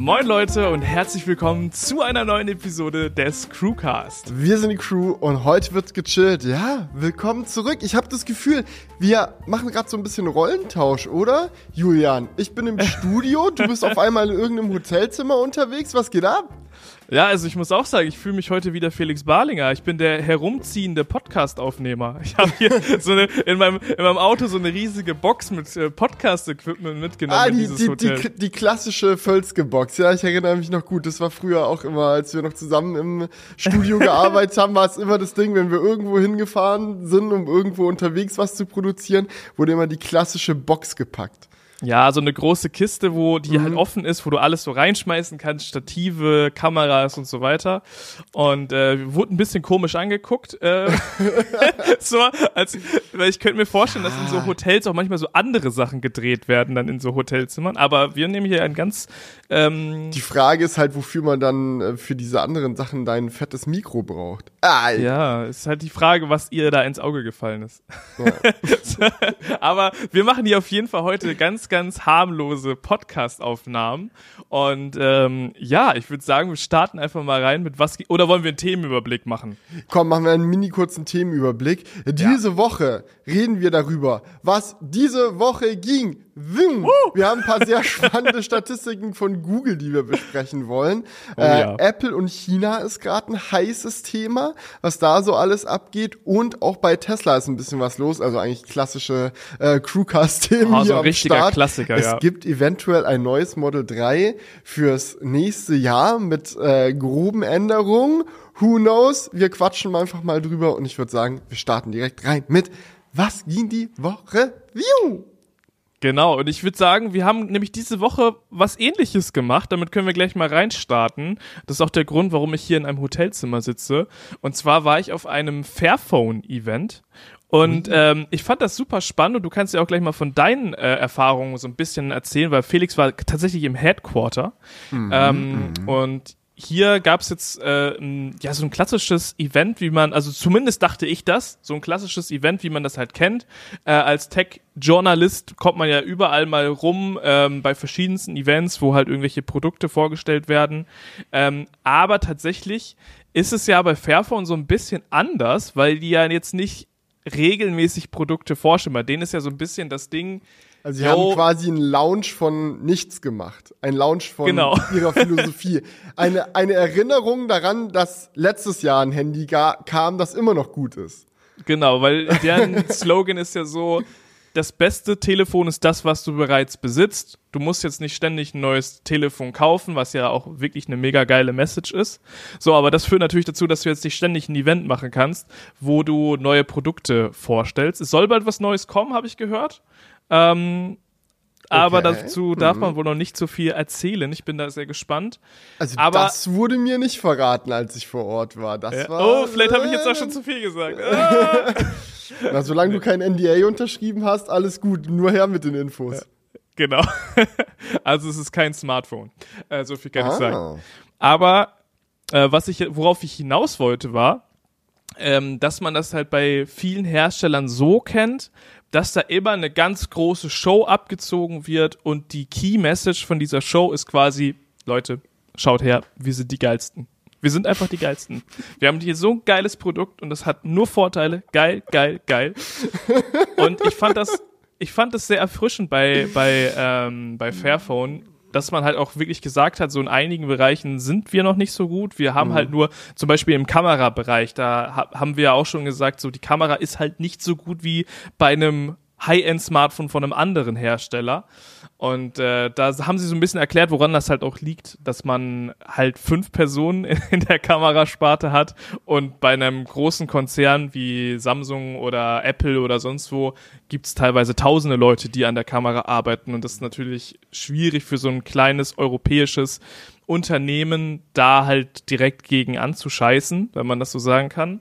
Moin Leute und herzlich willkommen zu einer neuen Episode des Crewcast. Wir sind die Crew und heute wird gechillt. Ja, willkommen zurück. Ich habe das Gefühl, wir machen gerade so ein bisschen Rollentausch, oder? Julian, ich bin im Studio, du bist auf einmal in irgendeinem Hotelzimmer unterwegs. Was geht ab? Ja, also ich muss auch sagen, ich fühle mich heute wieder Felix Barlinger. Ich bin der herumziehende Podcast-Aufnehmer. Ich habe hier so eine in meinem in meinem Auto so eine riesige Box mit äh, Podcast-Equipment mitgenommen Ah, die, die, die, die klassische Völzke-Box. Ja, ich erinnere mich noch gut. Das war früher auch immer, als wir noch zusammen im Studio gearbeitet haben, war es immer das Ding, wenn wir irgendwo hingefahren sind, um irgendwo unterwegs was zu produzieren, wurde immer die klassische Box gepackt. Ja, so eine große Kiste, wo die Mhm. halt offen ist, wo du alles so reinschmeißen kannst, Stative, Kameras und so weiter. Und äh, wir wurden ein bisschen komisch angeguckt. Äh, so, als, weil ich könnte mir vorstellen, dass in so Hotels auch manchmal so andere Sachen gedreht werden, dann in so Hotelzimmern. Aber wir nehmen hier ein ganz ähm, Die Frage ist halt, wofür man dann äh, für diese anderen Sachen dein fettes Mikro braucht. Ah, Ja, ist halt die Frage, was ihr da ins Auge gefallen ist. Aber wir machen hier auf jeden Fall heute ganz, ganz harmlose Podcast-Aufnahmen. Und ähm, ja, ich würde sagen, wir starten einfach mal rein mit was. Oder wollen wir einen Themenüberblick machen? Komm, machen wir einen mini kurzen Themenüberblick. Diese Woche reden wir darüber, was diese Woche ging. Wir haben ein paar sehr spannende Statistiken von Google, die wir besprechen wollen. äh, ja. Apple und China ist gerade ein heißes Thema, was da so alles abgeht. Und auch bei Tesla ist ein bisschen was los. Also eigentlich klassische äh, Crewcast-Themen Oh, so hier ein am richtiger Start. Klassiker, es ja. gibt eventuell ein neues Model 3 fürs nächste Jahr mit äh, groben Änderungen. Who knows? Wir quatschen einfach mal drüber und ich würde sagen, wir starten direkt rein mit Was ging die Woche? View! Genau, und ich würde sagen, wir haben nämlich diese Woche was ähnliches gemacht. Damit können wir gleich mal reinstarten. Das ist auch der Grund, warum ich hier in einem Hotelzimmer sitze. Und zwar war ich auf einem Fairphone-Event. Und ähm, ich fand das super spannend und du kannst ja auch gleich mal von deinen äh, Erfahrungen so ein bisschen erzählen, weil Felix war tatsächlich im Headquarter. ähm, Und hier gab's jetzt äh, ja so ein klassisches Event, wie man, also zumindest dachte ich das, so ein klassisches Event, wie man das halt kennt. Äh, als Tech-Journalist kommt man ja überall mal rum ähm, bei verschiedensten Events, wo halt irgendwelche Produkte vorgestellt werden. Ähm, aber tatsächlich ist es ja bei Fairphone so ein bisschen anders, weil die ja jetzt nicht regelmäßig Produkte vorstellen. Bei denen ist ja so ein bisschen das Ding, Also sie Yo. haben quasi einen Lounge von nichts gemacht. Ein Lounge von Genau. ihrer Philosophie. Eine, eine Erinnerung daran, dass letztes Jahr ein Handy kam, das immer noch gut ist. Genau, weil deren Slogan ist ja so, das beste Telefon ist das, was du bereits besitzt. Du musst jetzt nicht ständig ein neues Telefon kaufen, was ja auch wirklich eine mega geile Message ist. So, aber das führt natürlich dazu, dass du jetzt nicht ständig ein Event machen kannst, wo du neue Produkte vorstellst. Es soll bald was Neues kommen, habe ich gehört. Ähm, aber Okay. dazu darf man wohl noch nicht so viel erzählen. Ich bin da sehr gespannt. Also Aber- das wurde mir nicht verraten, als ich vor Ort war. Das Ja. war, Oh, vielleicht habe ich jetzt auch schon zu viel gesagt. Ah. Na, solange du kein NDA unterschrieben hast, alles gut. Nur her mit den Infos. Genau. Also es ist kein Smartphone. Äh, so viel kann ich Ah. sagen. Aber äh, was ich, worauf ich hinaus wollte, war, ähm, dass man das halt bei vielen Herstellern so kennt, dass da immer eine ganz große Show abgezogen wird und die Key Message von dieser Show ist quasi, Leute, schaut her, wir sind die geilsten. Wir sind einfach die geilsten. Wir haben hier so ein geiles Produkt und das hat nur Vorteile. Geil, geil, geil. Und ich fand das, ich fand das sehr erfrischend bei, bei, ähm, bei Fairphone, dass man halt auch wirklich gesagt hat, so in einigen Bereichen sind wir noch nicht so gut. Wir haben halt nur, zum Beispiel im Kamerabereich, da ha haben wir ja auch schon gesagt, so die Kamera ist halt nicht so gut wie bei einem High-End-Smartphone von einem anderen Hersteller. Und äh, da haben sie so ein bisschen erklärt, woran das halt auch liegt, dass man halt fünf Personen in der Kamerasparte hat und bei einem großen Konzern wie Samsung oder Apple oder sonst wo gibt es teilweise tausende Leute, die an der Kamera arbeiten und das ist natürlich schwierig für so ein kleines europäisches Unternehmen da halt direkt gegen anzuscheißen, wenn man das so sagen kann.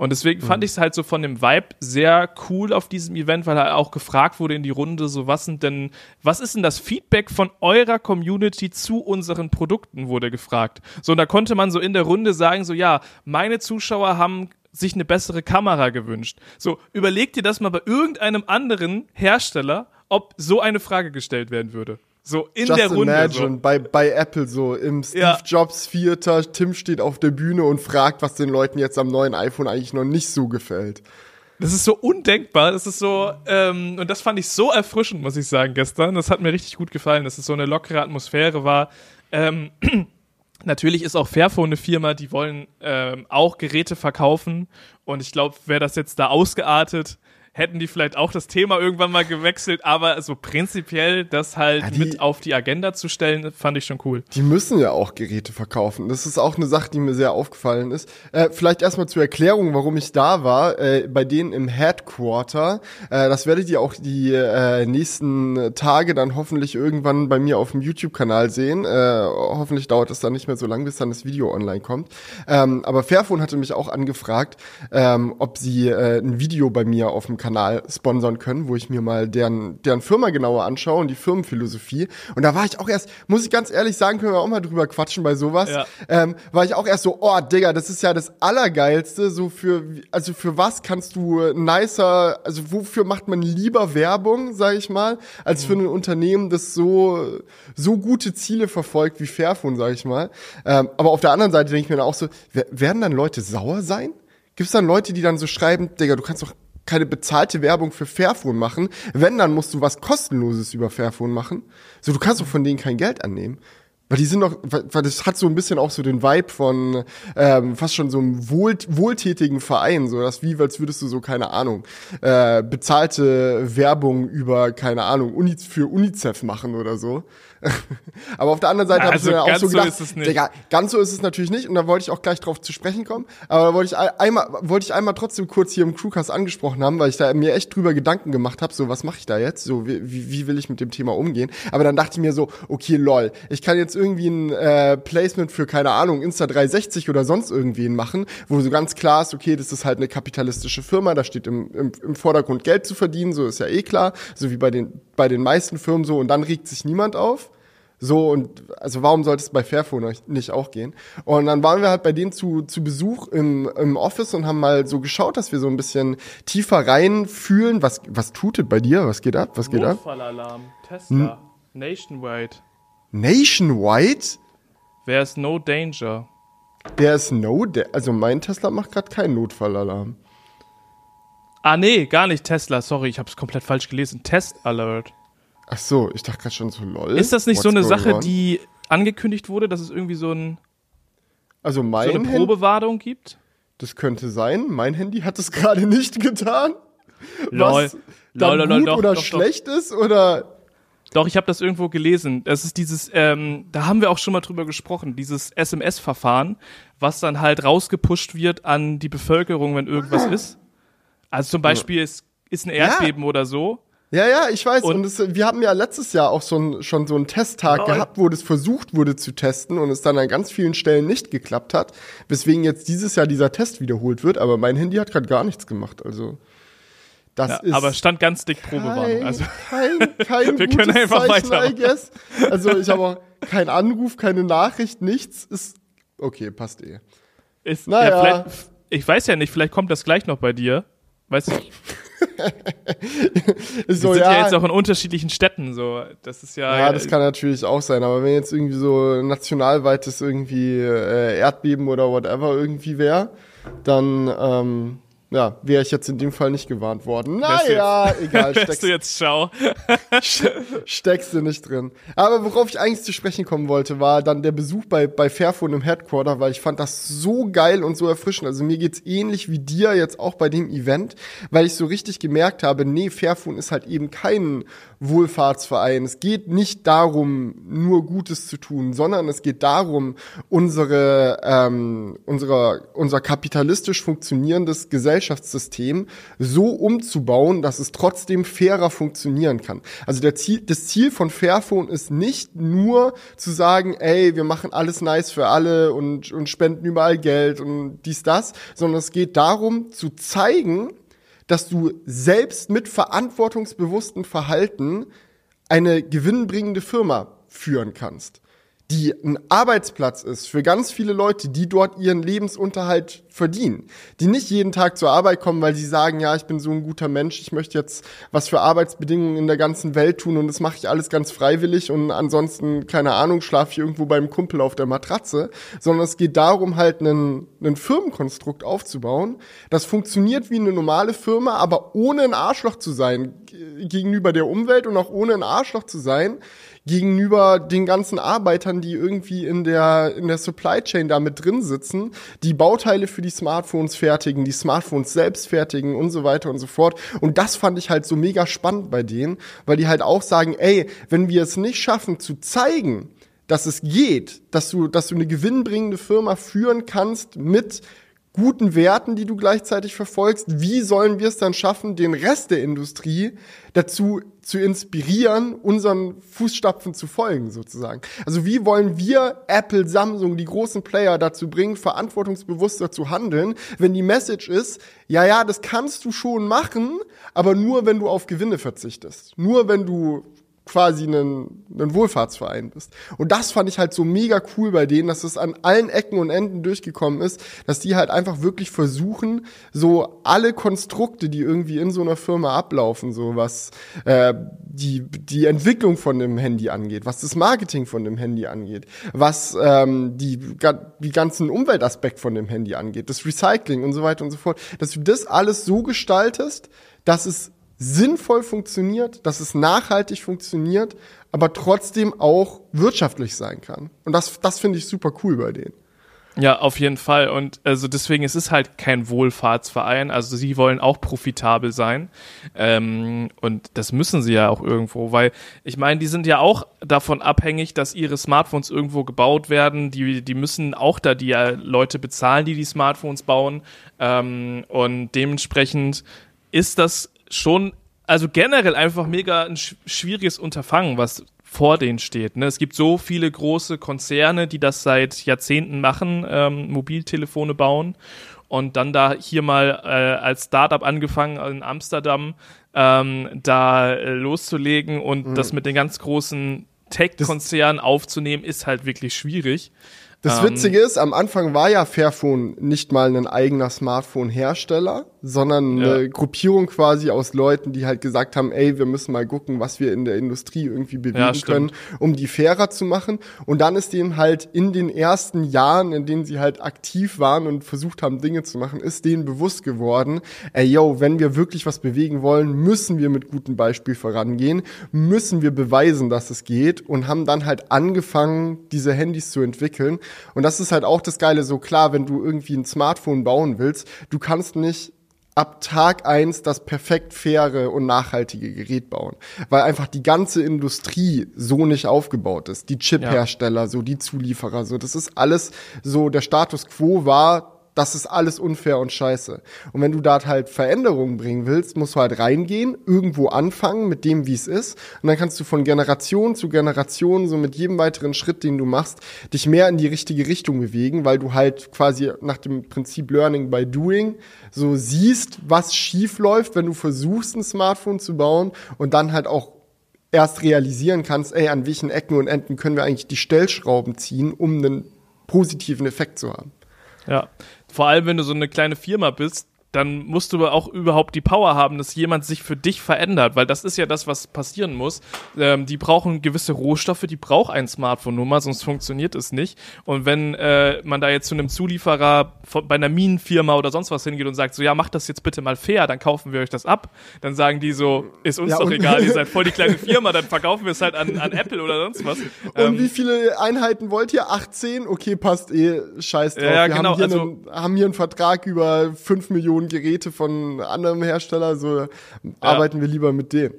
Und deswegen fand ich es halt so von dem Vibe sehr cool auf diesem Event, weil halt auch gefragt wurde in die Runde, so was sind denn, was ist denn das Feedback von eurer Community zu unseren Produkten, wurde gefragt. So, und da konnte man so in der Runde sagen, so ja, meine Zuschauer haben sich eine bessere Kamera gewünscht. So, überleg dir das mal bei irgendeinem anderen Hersteller, ob so eine Frage gestellt werden würde. So in Just der Runde. imagine, So. bei, bei Apple so, im Steve Ja. Jobs Vierter, Tim steht auf der Bühne und fragt, was den Leuten jetzt am neuen iPhone eigentlich noch nicht so gefällt. Das ist so undenkbar. Das ist so, ähm, und das fand ich so erfrischend, muss ich sagen, gestern. Das hat mir richtig gut gefallen, dass es so eine lockere Atmosphäre war. Ähm, natürlich ist auch Fairphone eine Firma, die wollen ähm, auch Geräte verkaufen. Und ich glaube, wäre das jetzt da ausgeartet, hätten die vielleicht auch das Thema irgendwann mal gewechselt. Aber so prinzipiell das halt Ja, die- mit auf die Agenda zu stellen, fand ich schon cool. Die müssen ja auch Geräte verkaufen. Das ist auch eine Sache, die mir sehr aufgefallen ist. Äh, vielleicht erstmal zur Erklärung, warum ich da war. Äh, bei denen im Headquarter. Äh, das werdet ihr auch die äh, nächsten Tage dann hoffentlich irgendwann bei mir auf dem YouTube-Kanal sehen. Äh, hoffentlich dauert es dann nicht mehr so lang, bis dann das Video online kommt. Ähm, aber Fairphone hatte mich auch angefragt, ähm, ob sie äh, ein Video bei mir auf dem Kanal sponsern können, wo ich mir mal deren, deren Firma genauer anschaue und die Firmenphilosophie. Und da war ich auch erst, muss ich ganz ehrlich sagen, können wir auch mal drüber quatschen bei sowas. Ja. Ähm, war ich auch erst so, oh Digga, das ist ja das Allergeilste, so für, also für was kannst du nicer, also wofür macht man lieber Werbung, sag ich mal, als für ein Unternehmen, das so, so gute Ziele verfolgt wie Fairphone, sag ich mal. Ähm, aber auf der anderen Seite denke ich mir dann auch so, wer- werden dann Leute sauer sein? Gibt es dann Leute, die dann so schreiben, Digga, du kannst doch keine bezahlte Werbung für Fairphone machen. Wenn, dann musst du was kostenloses über Fairphone machen. So, du kannst doch von denen kein Geld annehmen. Weil die sind doch, weil das hat so ein bisschen auch so den Vibe von ähm, fast schon so einem wohl, wohltätigen Verein, so das wie, als würdest du so, keine Ahnung, äh, bezahlte Werbung über, keine Ahnung, Uni, für UNICEF machen oder so. Aber auf der anderen Seite habe ich Also mir auch ganz so so gedacht, ist es nicht. Digga, ganz so ist es natürlich nicht und da wollte ich auch gleich drauf zu sprechen kommen. Aber da wollte ich ein- einmal, wollte ich einmal trotzdem kurz hier im Crewcast angesprochen haben, weil ich da mir echt drüber Gedanken gemacht habe, so was mache ich da jetzt, so wie, wie, wie will ich mit dem Thema umgehen. Aber dann dachte ich mir so, okay, lol, ich kann jetzt irgendwie ein äh, Placement für keine Ahnung Insta 360 oder sonst irgendwen machen, wo so ganz klar ist, okay, das ist halt eine kapitalistische Firma, da steht im, im, im Vordergrund Geld zu verdienen, so ist ja eh klar, so wie bei den bei den meisten Firmen so und dann regt sich niemand auf. So, und also warum sollte es bei Fairphone nicht auch gehen? Und dann waren wir halt bei denen zu, zu Besuch im, im Office und haben mal so geschaut, dass wir so ein bisschen tiefer reinfühlen. Was, was tutet bei dir? Was geht ab? Was geht ab? Notfallalarm, Tesla, nationwide. Nationwide? There's no danger. Ist no, der, also mein Tesla macht gerade keinen Notfallalarm. Ah, nee, gar nicht Tesla. Sorry, ich habe es komplett falsch gelesen. Test Alert. Ach so, ich dachte gerade schon so lol. Ist das nicht so What's eine going Sache, on? die angekündigt wurde, dass es irgendwie so, ein, also so eine Probewartung gibt? das könnte sein. Mein Handy hat es gerade nicht getan. Was dann Lol, lol, lol, gut doch, oder doch, doch. schlecht ist oder Doch, ich habe das irgendwo gelesen. Das ist dieses, ähm, da haben wir auch schon mal drüber gesprochen, dieses SMS-Verfahren, was dann halt rausgepusht wird an die Bevölkerung, wenn irgendwas ist. Also zum Beispiel, es ist ein Erdbeben oder so. Ja, ja, ich weiß. Und, Und- es, wir haben ja letztes Jahr auch so ein, schon so einen Testtag Lol. gehabt, wo das versucht wurde zu testen und es dann an ganz vielen Stellen nicht geklappt hat, weswegen jetzt dieses Jahr dieser Test wiederholt wird. Aber mein Handy hat gerade gar nichts gemacht. Also das Ja, ist aber stand ganz dick Probewarnung. kein, Also kein, kein Wir gutes können einfach Zeichen, weitermachen. I guess. Also ich habe auch keinen Anruf, keine Nachricht, nichts. Ist okay, passt eh. ist, Naja. ja, ich weiß ja nicht, vielleicht kommt das gleich noch bei dir. Weißt du, Ist wir so, sind ja. ja, jetzt auch in unterschiedlichen Städten, so. Das ist ja. Ja, das kann natürlich auch sein, aber wenn jetzt irgendwie so nationalweites irgendwie äh, Erdbeben oder whatever irgendwie wäre, dann ähm, ja, wäre ich jetzt in dem Fall nicht gewarnt worden. Naja, egal, steckst, du jetzt schau. steckst du nicht drin. Aber worauf ich eigentlich zu sprechen kommen wollte, war dann der Besuch bei, bei Fairphone im Headquarter, weil ich fand das so geil und so erfrischend. Also mir geht's ähnlich wie dir jetzt auch bei dem Event, weil ich so richtig gemerkt habe, nee, Fairphone ist halt eben kein Wohlfahrtsverein. Es geht nicht darum, nur Gutes zu tun, sondern es geht darum, unsere, ähm, unsere, unser kapitalistisch funktionierendes Gesellschaftssystem so umzubauen, dass es trotzdem fairer funktionieren kann. Also der Ziel, das Ziel von Fairphone ist nicht nur zu sagen, ey, wir machen alles nice für alle und, und spenden überall Geld und dies, das, sondern es geht darum zu zeigen, dass du selbst mit verantwortungsbewusstem Verhalten eine gewinnbringende Firma führen kannst. Die ein Arbeitsplatz ist für ganz viele Leute, die dort ihren Lebensunterhalt verdienen, die nicht jeden Tag zur Arbeit kommen, weil sie sagen, ja, ich bin so ein guter Mensch, ich möchte jetzt was für Arbeitsbedingungen in der ganzen Welt tun und das mache ich alles ganz freiwillig und ansonsten, keine Ahnung, schlafe ich irgendwo beim Kumpel auf der Matratze, sondern es geht darum, halt einen, einen Firmenkonstrukt aufzubauen, das funktioniert wie eine normale Firma, aber ohne ein Arschloch zu sein gegenüber der Umwelt und auch ohne ein Arschloch zu sein, gegenüber den ganzen Arbeitern, die irgendwie in der, in der Supply Chain da mit drin sitzen, die Bauteile für die Smartphones fertigen, die Smartphones selbst fertigen und so weiter und so fort. Und das fand ich halt so mega spannend bei denen, weil die halt auch sagen, ey, wenn wir es nicht schaffen zu zeigen, dass es geht, dass du, dass du eine gewinnbringende Firma führen kannst mit guten Werten, die du gleichzeitig verfolgst, wie sollen wir es dann schaffen, den Rest der Industrie dazu zu inspirieren, unseren Fußstapfen zu folgen, sozusagen. Also wie wollen wir Apple, Samsung, die großen Player dazu bringen, verantwortungsbewusster zu handeln, wenn die Message ist, ja, ja, das kannst du schon machen, aber nur, wenn du auf Gewinne verzichtest. Nur, wenn du quasi ein, ein Wohlfahrtsverein bist. Und das fand ich halt so mega cool bei denen, dass es an allen Ecken und Enden durchgekommen ist, dass die halt einfach wirklich versuchen, so alle Konstrukte, die irgendwie in so einer Firma ablaufen, so was äh, die, die Entwicklung von dem Handy angeht, was das Marketing von dem Handy angeht, was ähm, die, die ganzen Umweltaspekt von dem Handy angeht, das Recycling und so weiter und so fort, dass du das alles so gestaltest, dass es sinnvoll funktioniert, dass es nachhaltig funktioniert, aber trotzdem auch wirtschaftlich sein kann. Und das, das finde ich super cool bei denen. Ja, auf jeden Fall. Und also deswegen es ist halt kein Wohlfahrtsverein. Also sie wollen auch profitabel sein. Ähm, und das müssen sie ja auch irgendwo, weil ich meine, die sind ja auch davon abhängig, dass ihre Smartphones irgendwo gebaut werden. Die, die müssen auch da die äh, Leute bezahlen, die die Smartphones bauen. Ähm, und dementsprechend ist das schon, also generell einfach mega ein schwieriges Unterfangen, was vor denen steht. Ne? Es gibt so viele große Konzerne, die das seit Jahrzehnten machen, ähm, Mobiltelefone bauen und dann da hier mal äh, als Startup angefangen in Amsterdam ähm, da äh, loszulegen und mhm. das mit den ganz großen Tech-Konzernen aufzunehmen, ist halt wirklich schwierig. Das ähm, Witzige ist, am Anfang war ja Fairphone nicht mal ein eigener Smartphone-Hersteller, sondern ja. eine Gruppierung quasi aus Leuten, die halt gesagt haben, ey, wir müssen mal gucken, was wir in der Industrie irgendwie bewegen ja, können, um die fairer zu machen. Und dann ist denen halt in den ersten Jahren, in denen sie halt aktiv waren und versucht haben, Dinge zu machen, ist denen bewusst geworden, ey, yo, wenn wir wirklich was bewegen wollen, müssen wir mit gutem Beispiel vorangehen, müssen wir beweisen, dass es geht und haben dann halt angefangen, diese Handys zu entwickeln. Und das ist halt auch das Geile, so klar, wenn du irgendwie ein Smartphone bauen willst, du kannst nicht ab Tag eins das perfekt faire und nachhaltige Gerät bauen. Weil einfach die ganze Industrie so nicht aufgebaut ist. Die Chip-Hersteller, ja. so die Zulieferer, so das ist alles so, der Status quo war das ist alles unfair und scheiße. Und wenn du da halt Veränderungen bringen willst, musst du halt reingehen, irgendwo anfangen mit dem, wie es ist. Und dann kannst du von Generation zu Generation, so mit jedem weiteren Schritt, den du machst, dich mehr in die richtige Richtung bewegen, weil du halt quasi nach dem Prinzip Learning by Doing so siehst, was schief läuft, wenn du versuchst, ein Smartphone zu bauen und dann halt auch erst realisieren kannst, ey, an welchen Ecken und Enden können wir eigentlich die Stellschrauben ziehen, um einen positiven Effekt zu haben. Ja, vor allem, wenn du so eine kleine Firma bist, dann musst du aber auch überhaupt die Power haben, dass jemand sich für dich verändert, weil das ist ja das, was passieren muss. Ähm, die brauchen gewisse Rohstoffe, die braucht ein Smartphone nur mal, sonst funktioniert es nicht. Und wenn äh, man da jetzt zu einem Zulieferer von, bei einer Minenfirma oder sonst was hingeht und sagt, so ja, macht das jetzt bitte mal fair, dann kaufen wir euch das ab, dann sagen die so, ist uns ja, doch egal, ihr seid voll die kleine Firma, dann verkaufen wir es halt an, an Apple oder sonst was. Und ähm, wie viele Einheiten wollt ihr? 18? Okay, passt eh, scheiß drauf. Ja, wir genau, haben, hier also, einen, haben hier einen Vertrag über 5 Millionen Geräte von anderem Hersteller, so ja. arbeiten wir lieber mit dem.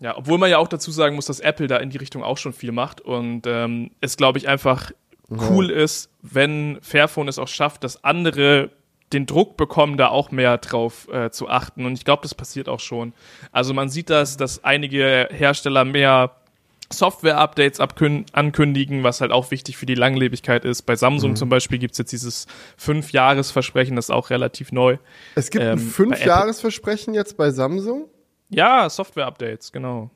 Ja, obwohl man ja auch dazu sagen muss, dass Apple da in die Richtung auch schon viel macht und ähm, es, glaube ich, einfach cool ja. ist, wenn Fairphone es auch schafft, dass andere den Druck bekommen, da auch mehr drauf äh, zu achten. Und ich glaube, das passiert auch schon. Also man sieht das, dass einige Hersteller mehr Software-Updates ankündigen, was halt auch wichtig für die Langlebigkeit ist. Bei Samsung mhm. zum Beispiel gibt's jetzt dieses Fünf-Jahres-Versprechen, das ist auch relativ neu. Es gibt ähm, ein Fünf-Jahres-Versprechen jetzt bei Samsung? Ja, Software-Updates, genau.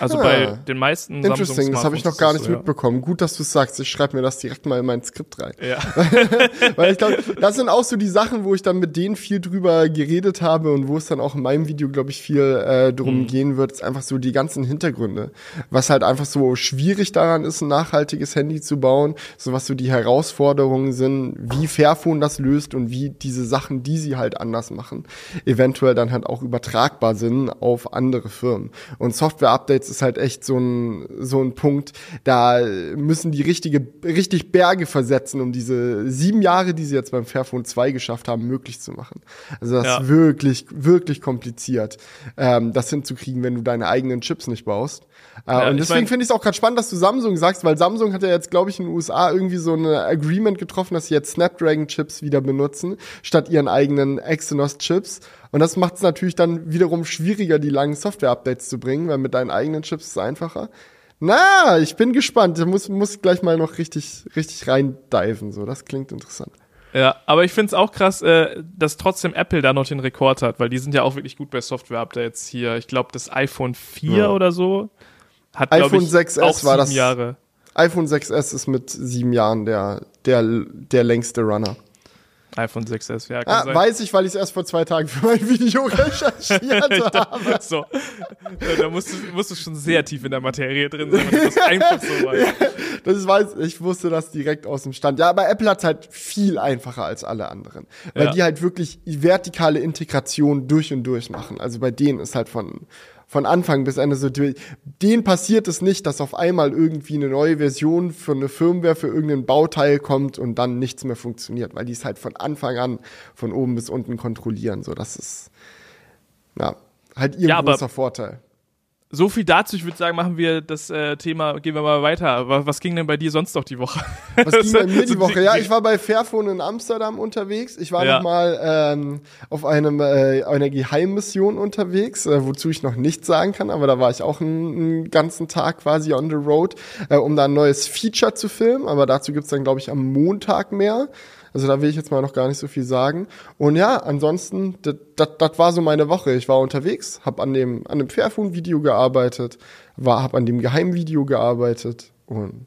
Also Ah. bei den meisten Interesting, das habe ich noch gar nicht es mitbekommen. Gut, dass du es sagst. Ich schreibe mir das direkt mal in mein Skript rein. so, ja. Weil ich glaube, das sind auch so die Sachen, wo ich dann mit denen viel drüber geredet habe und wo es dann auch in meinem Video, glaube ich, viel äh, drum Mhm. gehen wird, ist einfach so die ganzen Hintergründe. Was halt einfach so schwierig daran ist, ein nachhaltiges Handy zu bauen, so was so die Herausforderungen sind, wie Fairphone das löst und wie diese Sachen, die sie halt anders machen, eventuell dann halt auch übertragbar sind auf andere Firmen. Und Software-Updates ist halt echt so ein, so ein Punkt, da müssen die richtige, richtig Berge versetzen, um diese sieben Jahre, die sie jetzt beim Fairphone 2 geschafft haben, möglich zu machen. Also das Ja. ist wirklich, wirklich kompliziert, ähm, das hinzukriegen, wenn du deine eigenen Chips nicht baust. Äh, Ja, und ich deswegen mein- finde ich es auch gerade spannend, dass du Samsung sagst, weil Samsung hat ja jetzt, glaube ich, in den USA irgendwie so ein Agreement getroffen, dass sie jetzt Snapdragon-Chips wieder benutzen, statt ihren eigenen Exynos-Chips. Und das macht es natürlich dann wiederum schwieriger, die langen Software-Updates zu bringen, weil mit deinen eigenen Chips ist es einfacher. Na, ich bin gespannt. Da muss, muss gleich mal noch richtig, richtig reindiven. So, das klingt interessant. Ja, aber ich finde es auch krass, äh, dass trotzdem Apple da noch den Rekord hat, weil die sind ja auch wirklich gut bei Software-Updates hier. Ich glaube, das iPhone 4 Ja. oder so hat, iPhone ich, 6S auch war das- Jahre. iPhone 6S ist mit sieben Jahren der, der, der längste Runner. iPhone 6S, ja, Ah, weiß ich, weil ich es erst vor zwei Tagen für mein Video recherchiert habe. so. Da musst du, musst du schon sehr tief in der Materie drin sein, das einfach so weißt. Das weiß, ich wusste das direkt aus dem Stand. Ja, aber Apple hat halt viel einfacher als alle anderen. Weil Ja. die halt wirklich vertikale Integration durch und durch machen. Also bei denen ist halt von, von Anfang bis Ende so, denen passiert es nicht, dass auf einmal irgendwie eine neue Version für eine Firmware für irgendein Bauteil kommt und dann nichts mehr funktioniert, weil die es halt von Anfang an von oben bis unten kontrollieren. So, das ist, ja, halt ihr Ja, großer Vorteil. So viel dazu. Ich würde sagen, machen wir das äh, Thema, gehen wir mal weiter. Was, was ging denn bei dir sonst noch die Woche? Was ging bei mir die Woche? Ja, ich war bei Fairphone in Amsterdam unterwegs. Ich war Ja. noch mal ähm, auf einem, äh, einer Geheimmission unterwegs, äh, wozu ich noch nichts sagen kann, aber da war ich auch einen, einen ganzen Tag quasi on the road, äh, um da ein neues Feature zu filmen. Aber dazu gibt's dann, glaube ich, am Montag mehr. Also da will ich jetzt mal noch gar nicht so viel sagen. Und ja, ansonsten, das war so meine Woche. Ich war unterwegs, habe an dem, an dem Fairphone-Video gearbeitet, war, habe an dem Geheimvideo gearbeitet und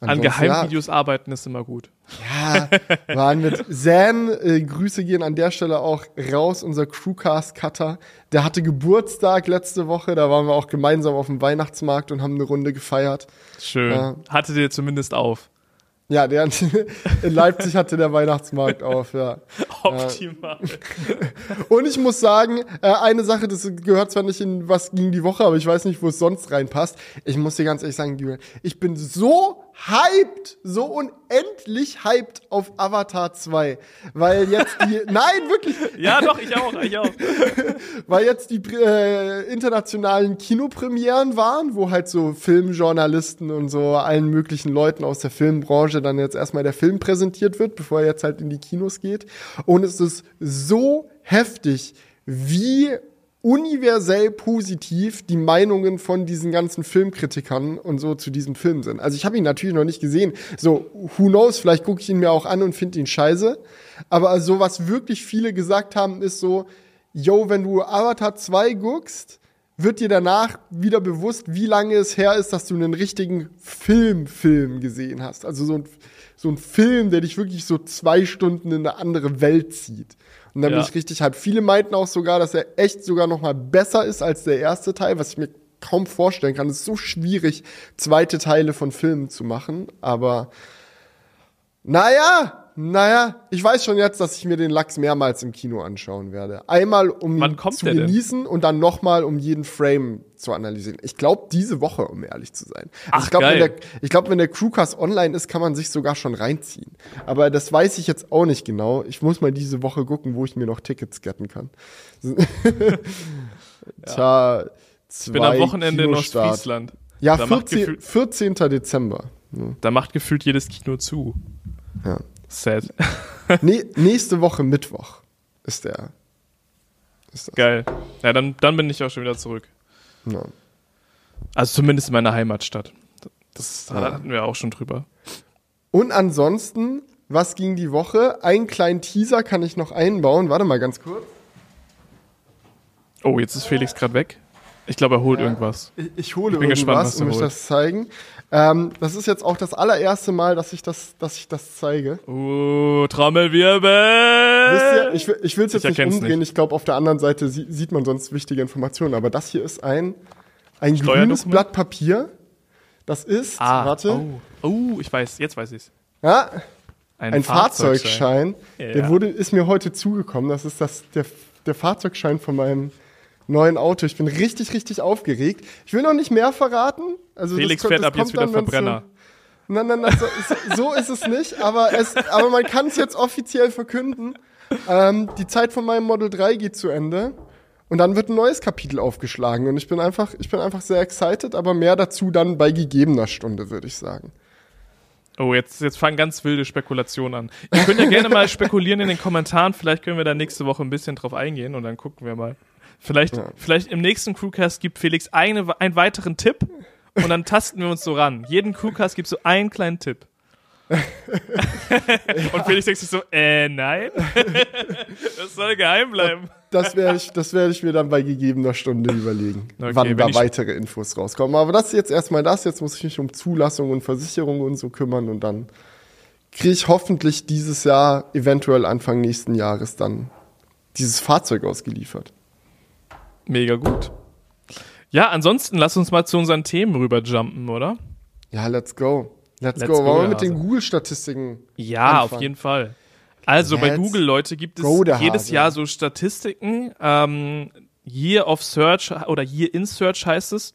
An ansonsten, ja, Geheimvideos arbeiten ist immer gut. ja, waren mit Zan. Äh, Grüße gehen an der Stelle auch raus, unser Crewcast-Cutter. Der hatte Geburtstag letzte Woche. Da waren wir auch gemeinsam auf dem Weihnachtsmarkt und haben eine Runde gefeiert. Schön. Ja. Hatte dir zumindest auf. Ja, der in Leipzig hatte der Weihnachtsmarkt auf, ja. Optimal. Und ich muss sagen, äh, eine Sache, das gehört zwar nicht in was ging die Woche, aber ich weiß nicht, wo es sonst reinpasst. Ich muss dir ganz ehrlich sagen, Julian, ich bin so hyped, so unendlich hyped auf Avatar 2. Weil jetzt die, nein, wirklich, Ja, doch, ich auch, ich auch. weil jetzt die äh, internationalen Kinopremieren waren, wo halt so Filmjournalisten und so allen möglichen Leuten aus der Filmbranche dann jetzt erstmal der Film präsentiert wird, bevor er jetzt halt in die Kinos geht. Und es ist so heftig, wie universell positiv die Meinungen von diesen ganzen Filmkritikern und so zu diesem Film sind. Also ich habe ihn natürlich noch nicht gesehen. So, who knows, vielleicht gucke ich ihn mir auch an und finde ihn scheiße. Aber so, was wirklich viele gesagt haben, ist so, yo, wenn du Avatar 2 guckst, wird dir danach wieder bewusst, wie lange es her ist, dass du einen richtigen Film-Film gesehen hast. Also so ein, so ein Film, der dich wirklich so zwei Stunden in eine andere Welt zieht. Und dann Ja. bin ich richtig hyped. Viele meinten auch sogar, dass er echt sogar noch mal besser ist als der erste Teil, was ich mir kaum vorstellen kann. Es ist so schwierig, zweite Teile von Filmen zu machen. Aber naja, naja, ich weiß schon jetzt, dass ich mir den Lachs mehrmals im Kino anschauen werde. Einmal, um Wann ihn zu der denn? genießen und dann nochmal, um jeden Frame zu analysieren. Ich glaube, diese Woche, um ehrlich zu sein. Also Ach, ich glaube, wenn der, ich glaub, wenn der Crewcast online ist, kann man sich sogar schon reinziehen. Aber das weiß ich jetzt auch nicht genau. Ich muss mal diese Woche gucken, wo ich mir noch Tickets getten kann. Tja, Ich bin am zwei Wochenende in. Ostfriesland. Ja, Da macht 14, gefühlt- 14. Dezember. Ja. Da macht gefühlt jedes Kino zu. Ja. Sad. Nee, nächste Woche Mittwoch ist der. Ist. Geil. Ja, dann, dann bin ich auch schon wieder zurück. Ja. Also zumindest in meiner Heimatstadt. Das Ja. hatten wir auch schon drüber. Und ansonsten, was ging die Woche? Einen kleinen Teaser kann ich noch einbauen. Warte mal ganz kurz. Oh, jetzt ist Felix gerade weg. Ich glaube, er holt irgendwas. Ich, ich hole gespannt, irgendwas er mich holt. das zeigen. Ähm, das ist jetzt auch das allererste Mal, dass ich das, dass ich das zeige. Uh, Wisst Trommelwirbel! ihr, ich, will- ich will es jetzt Ich nicht umdrehen. nicht. Ich glaube, auf der anderen Seite sie, sieht man sonst wichtige Informationen. Aber das hier ist ein, ein grünes? Blatt Papier. Das ist, ah, warte, Oh. oh, ich weiß, jetzt weiß ich's. ja, Ein, ein Fahrzeugschein. Ja. Der wurde, ist mir heute zugekommen. Das ist das, der, der Fahrzeugschein von meinem neuen Auto. Ich bin richtig, richtig aufgeregt. Ich will noch nicht mehr verraten. Also Felix das, fährt das ab jetzt wieder dann, Verbrenner. So, nein, nein, nein, so, so, so ist es nicht. Aber, es, aber man kann es jetzt offiziell verkünden. Ähm, die Zeit von meinem Model 3 geht zu Ende. Und dann wird ein neues Kapitel aufgeschlagen. Und ich bin einfach, ich bin einfach sehr excited, aber mehr dazu dann bei gegebener Stunde, würde ich sagen. Oh, jetzt, jetzt fangen ganz wilde Spekulationen an. Ihr könnt ja gerne mal spekulieren in den Kommentaren. Vielleicht können wir da nächste Woche ein bisschen drauf eingehen und dann gucken wir mal. Vielleicht, Ja. vielleicht im nächsten Crewcast gibt Felix eine, einen weiteren Tipp und dann tasten wir uns so ran. Jeden Crewcast gibt so einen kleinen Tipp. und Felix denkt sich so, äh, nein. das soll geheim bleiben. Das werde ich, das werde ich mir dann bei gegebener Stunde überlegen, Okay, wann da weitere Infos rauskommen. Aber das ist jetzt erstmal das. Jetzt muss ich mich um Zulassung und Versicherung und so kümmern und dann kriege ich hoffentlich dieses Jahr, eventuell Anfang nächsten Jahres dann dieses Fahrzeug ausgeliefert. Mega gut. Ja, ansonsten lass uns mal zu unseren Themen rüberjumpen, oder? Ja, let's go. Let's, Let's go. go, Wollen wir mit den. Google-Statistiken? Ja, anfangen? auf jeden Fall. Also bei Let's Google, Leute, gibt es jedes. Jahr so Statistiken. Ähm, Year of Search oder Year in Search heißt es.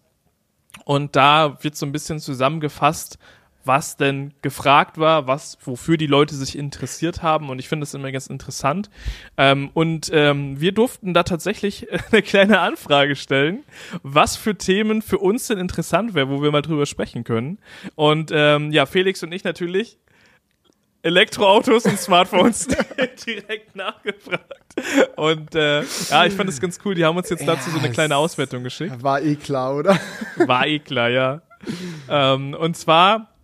Und da wird so ein bisschen zusammengefasst, was denn gefragt war, was, wofür die Leute sich interessiert haben. Und ich finde das immer ganz interessant. Ähm, und ähm, wir durften da tatsächlich eine kleine Anfrage stellen, was für Themen für uns denn interessant wäre, wo wir mal drüber sprechen können. Und ähm, ja, Felix und ich natürlich Elektroautos und Smartphones direkt nachgefragt. Und äh, ja, ich fand es ganz cool. Die haben uns jetzt dazu so eine kleine Auswertung geschickt. War eh klar, oder? War eh klar, ja. Ähm, und zwar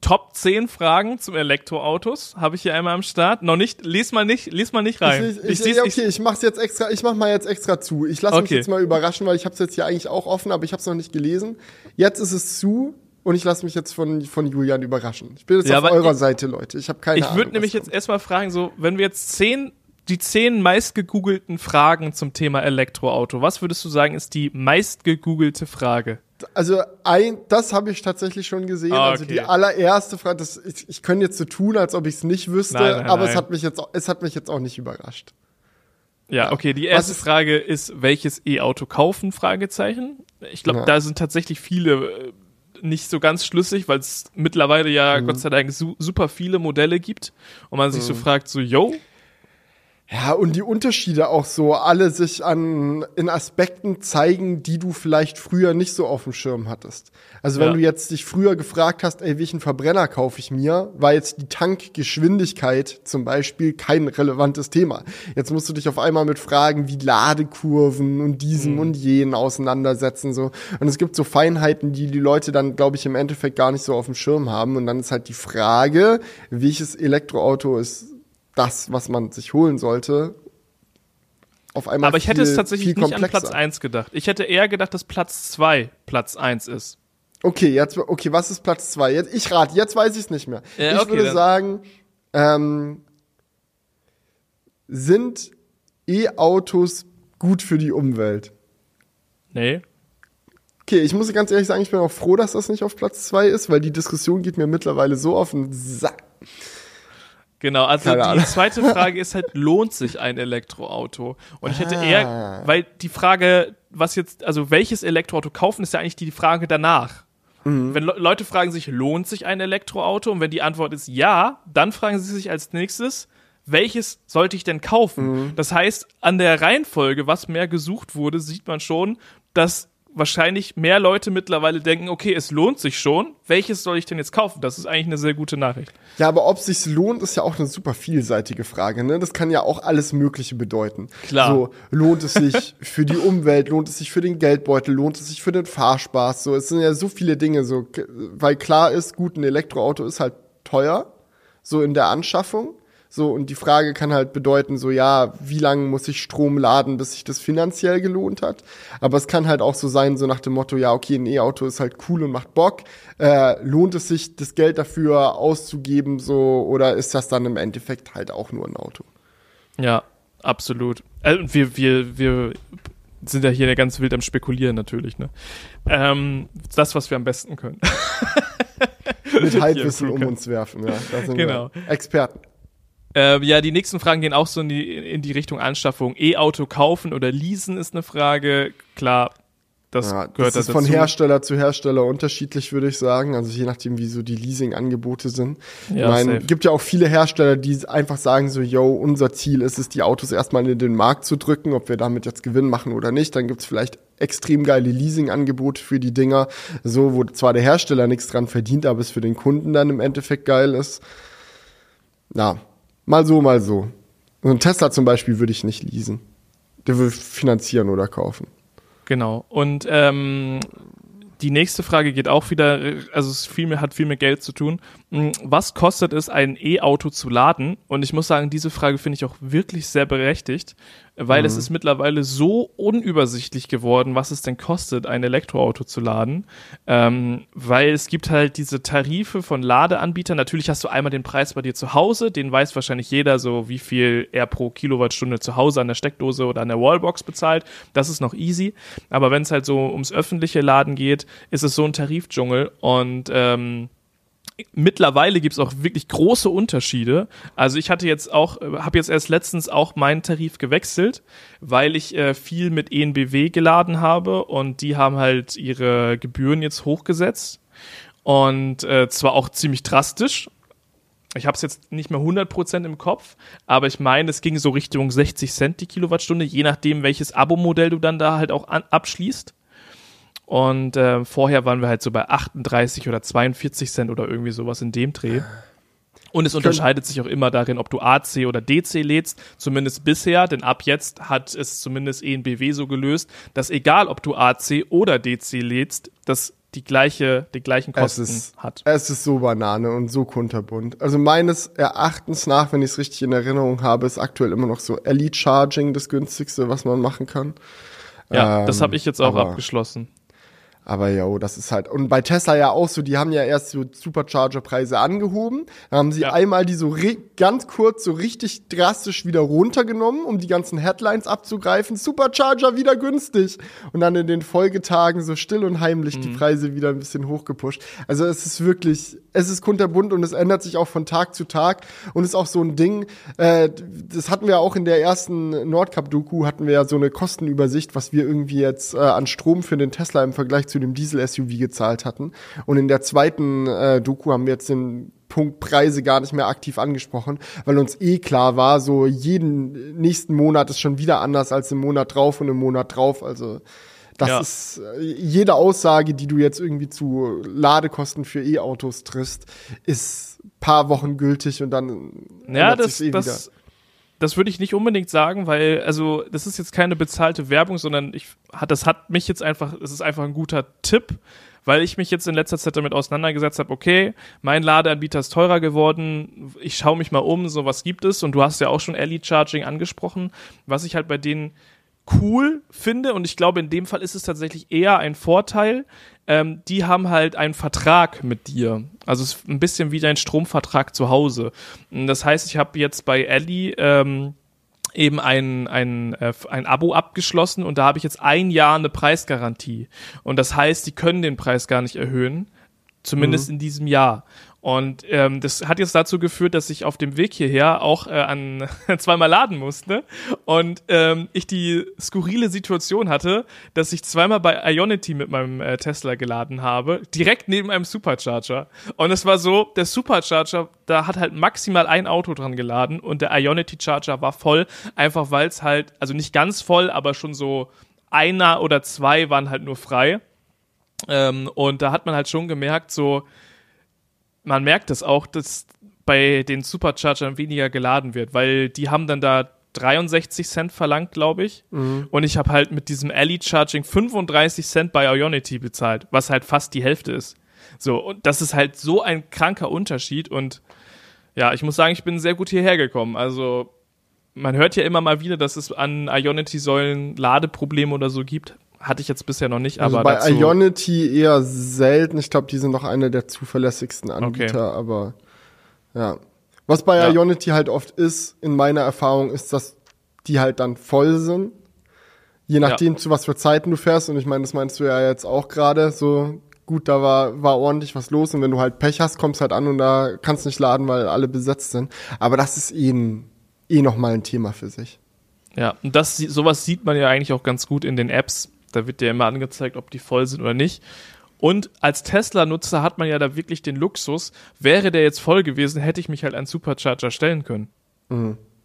Top 10 Fragen zum Elektroautos habe ich hier einmal am Start. Noch nicht, lies mal nicht, lies mal nicht rein. Ich, ich, ich, sieh's- okay, ich mach's jetzt extra, ich mach mal jetzt extra zu. Ich lasse mich Okay. jetzt mal überraschen, weil ich habe es jetzt hier eigentlich auch offen, aber ich habe es noch nicht gelesen. Jetzt ist es zu und ich lasse mich jetzt von, von Julian überraschen. Ich bin jetzt Ja, auf eurer ich- Seite, Leute. Ich habe keine Ich Ahnung. würde was nämlich jetzt erstmal fragen, so, wenn wir jetzt zehn, die zehn meistgegoogelten Fragen zum Thema Elektroauto, was würdest du sagen, ist die meistgegoogelte Frage? Also ein, das habe ich tatsächlich schon gesehen. Ah, Also okay. die allererste Frage, das, ich, ich könnte jetzt so tun, als ob ich es nicht wüsste, Nein, nein, aber nein. es hat mich jetzt, auch- es hat mich jetzt auch nicht überrascht. Ja, okay, die erste ist- Frage ist, welches E-Auto kaufen? Fragezeichen. Ich glaube, Ja. da sind tatsächlich viele äh, nicht so ganz schlüssig, weil es mittlerweile ja Mhm. Gott sei Dank su super viele Modelle gibt und man sich so fragt, so, yo, Ja, und die Unterschiede auch so alle sich an in Aspekten zeigen, die du vielleicht früher nicht so auf dem Schirm hattest. Also wenn Ja. du jetzt dich früher gefragt hast, ey, welchen Verbrenner kaufe ich mir, war jetzt die Tankgeschwindigkeit zum Beispiel kein relevantes Thema. Jetzt musst du dich auf einmal mit Fragen wie Ladekurven und diesem Mhm. und jenen auseinandersetzen so. Und es gibt so Feinheiten, die die Leute dann, glaube ich, im Endeffekt gar nicht so auf dem Schirm haben. Und dann ist halt die Frage, welches Elektroauto ist das, was man sich holen sollte. Auf einmal aber ich hätte viel, es tatsächlich nicht an. Platz 1 gedacht. Ich hätte eher gedacht, dass Platz 2 Platz 1 ist. Okay, jetzt, okay, was ist Platz zwei? Jetzt, ich rate, jetzt weiß ich es nicht mehr. Ja, ich okay, würde dann- sagen, ähm, sind E-Autos gut für die Umwelt? Nee. Okay, ich muss ganz ehrlich sagen, ich bin auch froh, dass das nicht auf Platz zwei ist, weil die Diskussion geht mir mittlerweile so auf den Sack. Genau, also die zweite Frage ist halt, lohnt sich ein Elektroauto? Und ich hätte Ah. eher, weil die Frage, was jetzt, also welches Elektroauto kaufen, ist ja eigentlich die Frage danach. Mhm. Wenn Le Leute fragen sich, lohnt sich ein Elektroauto? Und wenn die Antwort ist ja, dann fragen sie sich als nächstes, welches sollte ich denn kaufen? Mhm. Das heißt, an der Reihenfolge, was mehr gesucht wurde, sieht man schon, dass wahrscheinlich mehr Leute mittlerweile denken, okay, es lohnt sich schon. Welches soll ich denn jetzt kaufen? Das ist eigentlich eine sehr gute Nachricht. Ja, aber ob sich's lohnt, ist ja auch eine super vielseitige Frage. Ne? Das kann ja auch alles Mögliche bedeuten. Klar. So lohnt es sich für die Umwelt, lohnt es sich für den Geldbeutel, lohnt es sich für den Fahrspaß. So, es sind ja so viele Dinge. So, weil klar ist, gut, ein Elektroauto ist halt teuer, so in der Anschaffung. So, und die Frage kann halt bedeuten, so, ja, wie lange muss ich Strom laden, bis sich das finanziell gelohnt hat? Aber es kann halt auch so sein, so nach dem Motto, ja, okay, ein E-Auto ist halt cool und macht Bock. Äh, lohnt es sich, das Geld dafür auszugeben, so, oder ist das dann im Endeffekt halt auch nur ein Auto? Ja, absolut. Äh, wir, wir, wir sind ja hier ganz wild am Spekulieren natürlich, ne? Ähm, das, was wir am besten können. Mit Halbwissen um uns werfen, ja. Genau. Experten. Äh, ja, die nächsten Fragen gehen auch so in die, in die Richtung Anschaffung. E-Auto kaufen oder leasen ist eine Frage. Klar, das Ja, gehört das da ist von dazu. Hersteller zu Hersteller unterschiedlich, würde ich sagen. Also je nachdem, wie so die Leasing-Angebote sind. Ja, ich meine, gibt ja auch viele Hersteller, die einfach sagen so, yo, unser Ziel ist es, die Autos erstmal in den Markt zu drücken, ob wir damit jetzt Gewinn machen oder nicht. Dann gibt's vielleicht extrem geile Leasing-Angebote für die Dinger, so wo zwar der Hersteller nichts dran verdient, aber es für den Kunden dann im Endeffekt geil ist. Ja, mal so, mal so. So ein Tesla zum Beispiel würde ich nicht leasen. Der will finanzieren oder kaufen. Genau. Und ähm, die nächste Frage geht auch wieder, also es viel mehr, hat viel mit Geld zu tun. Hm, Was kostet es, ein E-Auto zu laden? Und ich muss sagen, diese Frage finde ich auch wirklich sehr berechtigt, weil es ist mittlerweile so unübersichtlich geworden, was es denn kostet, ein Elektroauto zu laden. Ähm, weil es gibt halt diese Tarife von Ladeanbietern. Natürlich hast du einmal den Preis bei dir zu Hause, den weiß wahrscheinlich jeder, so wie viel er pro Kilowattstunde zu Hause an der Steckdose oder an der Wallbox bezahlt. Das ist noch easy. Aber wenn es halt so ums öffentliche Laden geht, ist es so ein Tarifdschungel und ähm, mittlerweile gibt es auch wirklich große Unterschiede. Also ich hatte jetzt auch, habe jetzt erst letztens auch meinen Tarif gewechselt, weil ich äh, viel mit ENBW geladen habe und die haben halt ihre Gebühren jetzt hochgesetzt und äh, zwar auch ziemlich drastisch. Ich habe es jetzt nicht mehr 100% im Kopf, aber ich meine, es ging so Richtung 60 Cent die Kilowattstunde, je nachdem, welches Abo-Modell du dann da halt auch an, abschließt. Und äh, vorher waren wir halt so bei 38 oder 42 Cent oder irgendwie sowas in dem Dreh. Und es unterscheidet sich auch immer darin, ob du AC oder DC lädst, zumindest bisher, denn ab jetzt hat es zumindest ENBW so gelöst, dass egal ob du AC oder DC lädst, das die gleiche, die gleichen Kosten ist, hat. Es ist so Banane und so kunterbunt. Also meines Erachtens nach, wenn ich es richtig in Erinnerung habe, ist aktuell immer noch so Elite Charging das günstigste, was man machen kann. Ja, das Ähm, habe ich jetzt auch abgeschlossen. Aber ja, das ist halt. Und bei Tesla ja auch so, die haben ja erst so Supercharger-Preise angehoben. Dann haben sie Ja. einmal die so ganz kurz so richtig drastisch wieder runtergenommen, um die ganzen Headlines abzugreifen. Supercharger wieder günstig. Und dann in den Folgetagen so still und heimlich die Preise wieder ein bisschen hochgepusht. Also es ist wirklich, es ist kunterbunt und es ändert sich auch von Tag zu Tag. Und ist auch so ein Ding, äh, das hatten wir auch in der ersten Nordcup-Doku, hatten wir ja so eine Kostenübersicht, was wir irgendwie jetzt äh, an Strom für den Tesla im Vergleich zu dem Diesel-SUV gezahlt hatten. Und in der zweiten äh, Doku haben wir jetzt den Punkt Preise gar nicht mehr aktiv angesprochen, weil uns eh klar war, so jeden nächsten Monat ist schon wieder anders als im Monat drauf und im Monat drauf. Also das Ja. ist äh, jede Aussage, die du jetzt irgendwie zu Ladekosten für E-Autos triffst, ist paar Wochen gültig und dann Ja, das, eh das, das würde ich nicht unbedingt sagen, weil, also, das ist jetzt keine bezahlte Werbung, sondern ich, das hat mich jetzt einfach, es ist einfach ein guter Tipp, weil ich mich jetzt in letzter Zeit damit auseinandergesetzt habe, okay, mein Ladeanbieter ist teurer geworden, ich schaue mich mal um, so was gibt es. Und du hast ja auch schon Elite Charging angesprochen, was ich halt bei denen cool finde und ich glaube, in dem Fall ist es tatsächlich eher ein Vorteil. Ähm, die haben halt einen Vertrag mit dir. Also es ist ein bisschen wie dein Stromvertrag zu Hause. Das heißt, ich habe jetzt bei Ellie ähm, eben ein, ein, äh, ein Abo abgeschlossen und da habe ich jetzt ein Jahr eine Preisgarantie. Und das heißt, die können den Preis gar nicht erhöhen, zumindest in diesem Jahr. Und ähm, das hat jetzt dazu geführt, dass ich auf dem Weg hierher auch äh, an zweimal laden musste und ähm, ich die skurrile Situation hatte, dass ich zweimal bei Ionity mit meinem äh, Tesla geladen habe, direkt neben einem Supercharger. Und es war so, der Supercharger, da hat halt maximal ein Auto dran geladen und der Ionity Charger war voll, einfach weil es halt, also nicht ganz voll, aber schon so einer oder zwei waren halt nur frei. Ähm, und da hat man halt schon gemerkt, so, man merkt es auch, dass bei den Superchargern weniger geladen wird, weil die haben dann da 63 Cent verlangt, glaube ich. Und ich habe halt mit diesem Elite Charging 35 Cent bei Ionity bezahlt, was halt fast die Hälfte ist. So, und das ist halt so ein kranker Unterschied und ja, ich muss sagen, ich bin sehr gut hierher gekommen. Also man hört ja immer mal wieder, dass es an Ionity-Säulen Ladeprobleme oder so gibt. Hatte ich jetzt bisher noch nicht, also aber bei Ionity eher selten. Ich glaube, die sind noch einer der zuverlässigsten Anbieter, aber ja. Was bei Ja. Ionity halt oft ist, in meiner Erfahrung, ist, dass die halt dann voll sind. Je nachdem, zu was für Zeiten du fährst. Und ich meine, das meinst du ja jetzt auch gerade. So gut, da war, war ordentlich was los. Und wenn du halt Pech hast, kommst halt an und da kannst nicht laden, weil alle besetzt sind. Aber das ist eh, ein, eh noch mal ein Thema für sich. Ja, und das, sowas sieht man ja eigentlich auch ganz gut in den Apps. Da wird dir immer angezeigt, ob die voll sind oder nicht. Und als Tesla-Nutzer hat man ja da wirklich den Luxus, wäre der jetzt voll gewesen, hätte ich mich halt an Supercharger stellen können.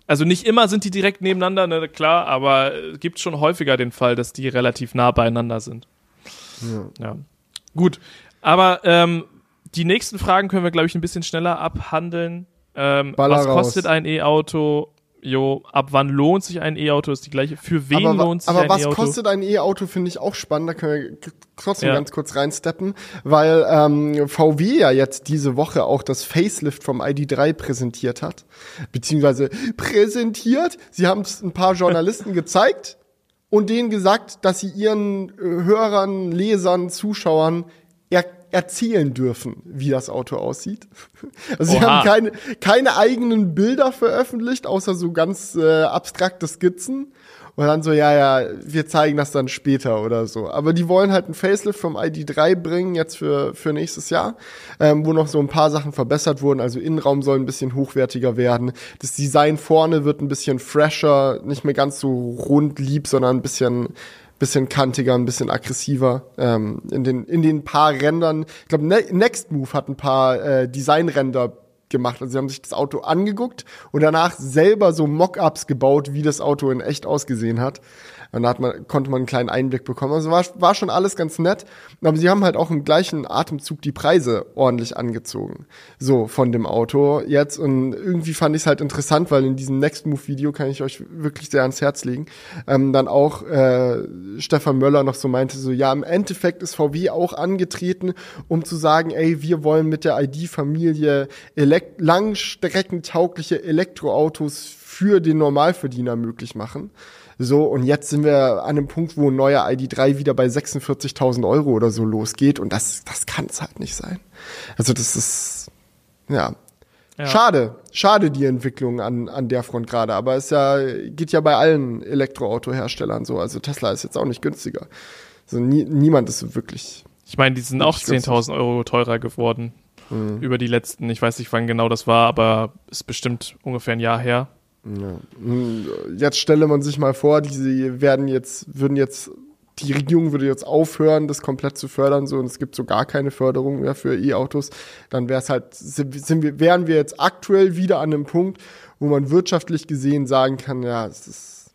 Also nicht immer sind die direkt nebeneinander, ne, klar, aber es gibt schon häufiger den Fall, dass die relativ nah beieinander sind. Ja. Gut, aber ähm, die nächsten Fragen können wir, glaube ich, ein bisschen schneller abhandeln. Ähm, was raus. kostet ein E-Auto? Jo, ab wann lohnt sich ein E-Auto? Ist die gleiche. Für wen aber lohnt sich aber ein was E-Auto? kostet ein E-Auto, finde ich auch spannend. Da können wir trotzdem Ja. ganz kurz reinsteppen, weil ähm, VW ja jetzt diese Woche auch das Facelift vom ID3 präsentiert hat. Beziehungsweise präsentiert. Sie haben es ein paar Journalisten gezeigt und denen gesagt, dass sie ihren äh, Hörern, Lesern, Zuschauern er erzählen dürfen, wie das Auto aussieht. Also sie haben keine, keine eigenen Bilder veröffentlicht, außer so ganz äh, abstrakte Skizzen. Und dann so, ja, ja, wir zeigen das dann später oder so. Aber die wollen halt ein Facelift vom ID3 bringen, jetzt für, für nächstes Jahr, ähm, wo noch so ein paar Sachen verbessert wurden. Also Innenraum soll ein bisschen hochwertiger werden. Das Design vorne wird ein bisschen fresher, nicht mehr ganz so rund lieb, sondern ein bisschen, bisschen kantiger, ein bisschen aggressiver. Ähm, in, den, in den paar Rändern. Ich glaube, ne Next Move hat ein paar äh, Designränder gemacht. Also sie haben sich das Auto angeguckt und danach selber so Mockups gebaut, wie das Auto in echt ausgesehen hat. Und da hat man, konnte man einen kleinen Einblick bekommen. Also war, war schon alles ganz nett. Aber sie haben halt auch im gleichen Atemzug die Preise ordentlich angezogen. So, von dem Auto jetzt. Und irgendwie fand ich es halt interessant, weil in diesem Next Move Video kann ich euch wirklich sehr ans Herz legen. Ähm, dann auch äh, Stefan Möller noch so meinte, so, ja, im Endeffekt ist VW auch angetreten, um zu sagen, ey, wir wollen mit der ID-Familie elek langstreckentaugliche Elektroautos für den Normalverdiener möglich machen. So, und jetzt sind wir an einem Punkt, wo ein neuer ID3 wieder bei 46.000 Euro oder so losgeht. Und das, das kann es halt nicht sein. Also das ist, ja. Ja. Schade, schade die Entwicklung an, an der Front gerade. Aber es ja, geht ja bei allen Elektroautoherstellern so. Also Tesla ist jetzt auch nicht günstiger. Also nie, niemand ist wirklich. Ich meine, die sind auch Ich glaub's 10.000 Euro teurer geworden. Über die letzten, ich weiß nicht, wann genau das war, aber ist bestimmt ungefähr ein Jahr her. Ja. Jetzt stelle man sich mal vor, die werden jetzt, würden jetzt, die Regierung würde jetzt aufhören, das komplett zu fördern, so, und es gibt so gar keine Förderung mehr für E-Autos, dann wäre es halt, sind, wir, wären wir jetzt aktuell wieder an einem Punkt, wo man wirtschaftlich gesehen sagen kann, ja, es ist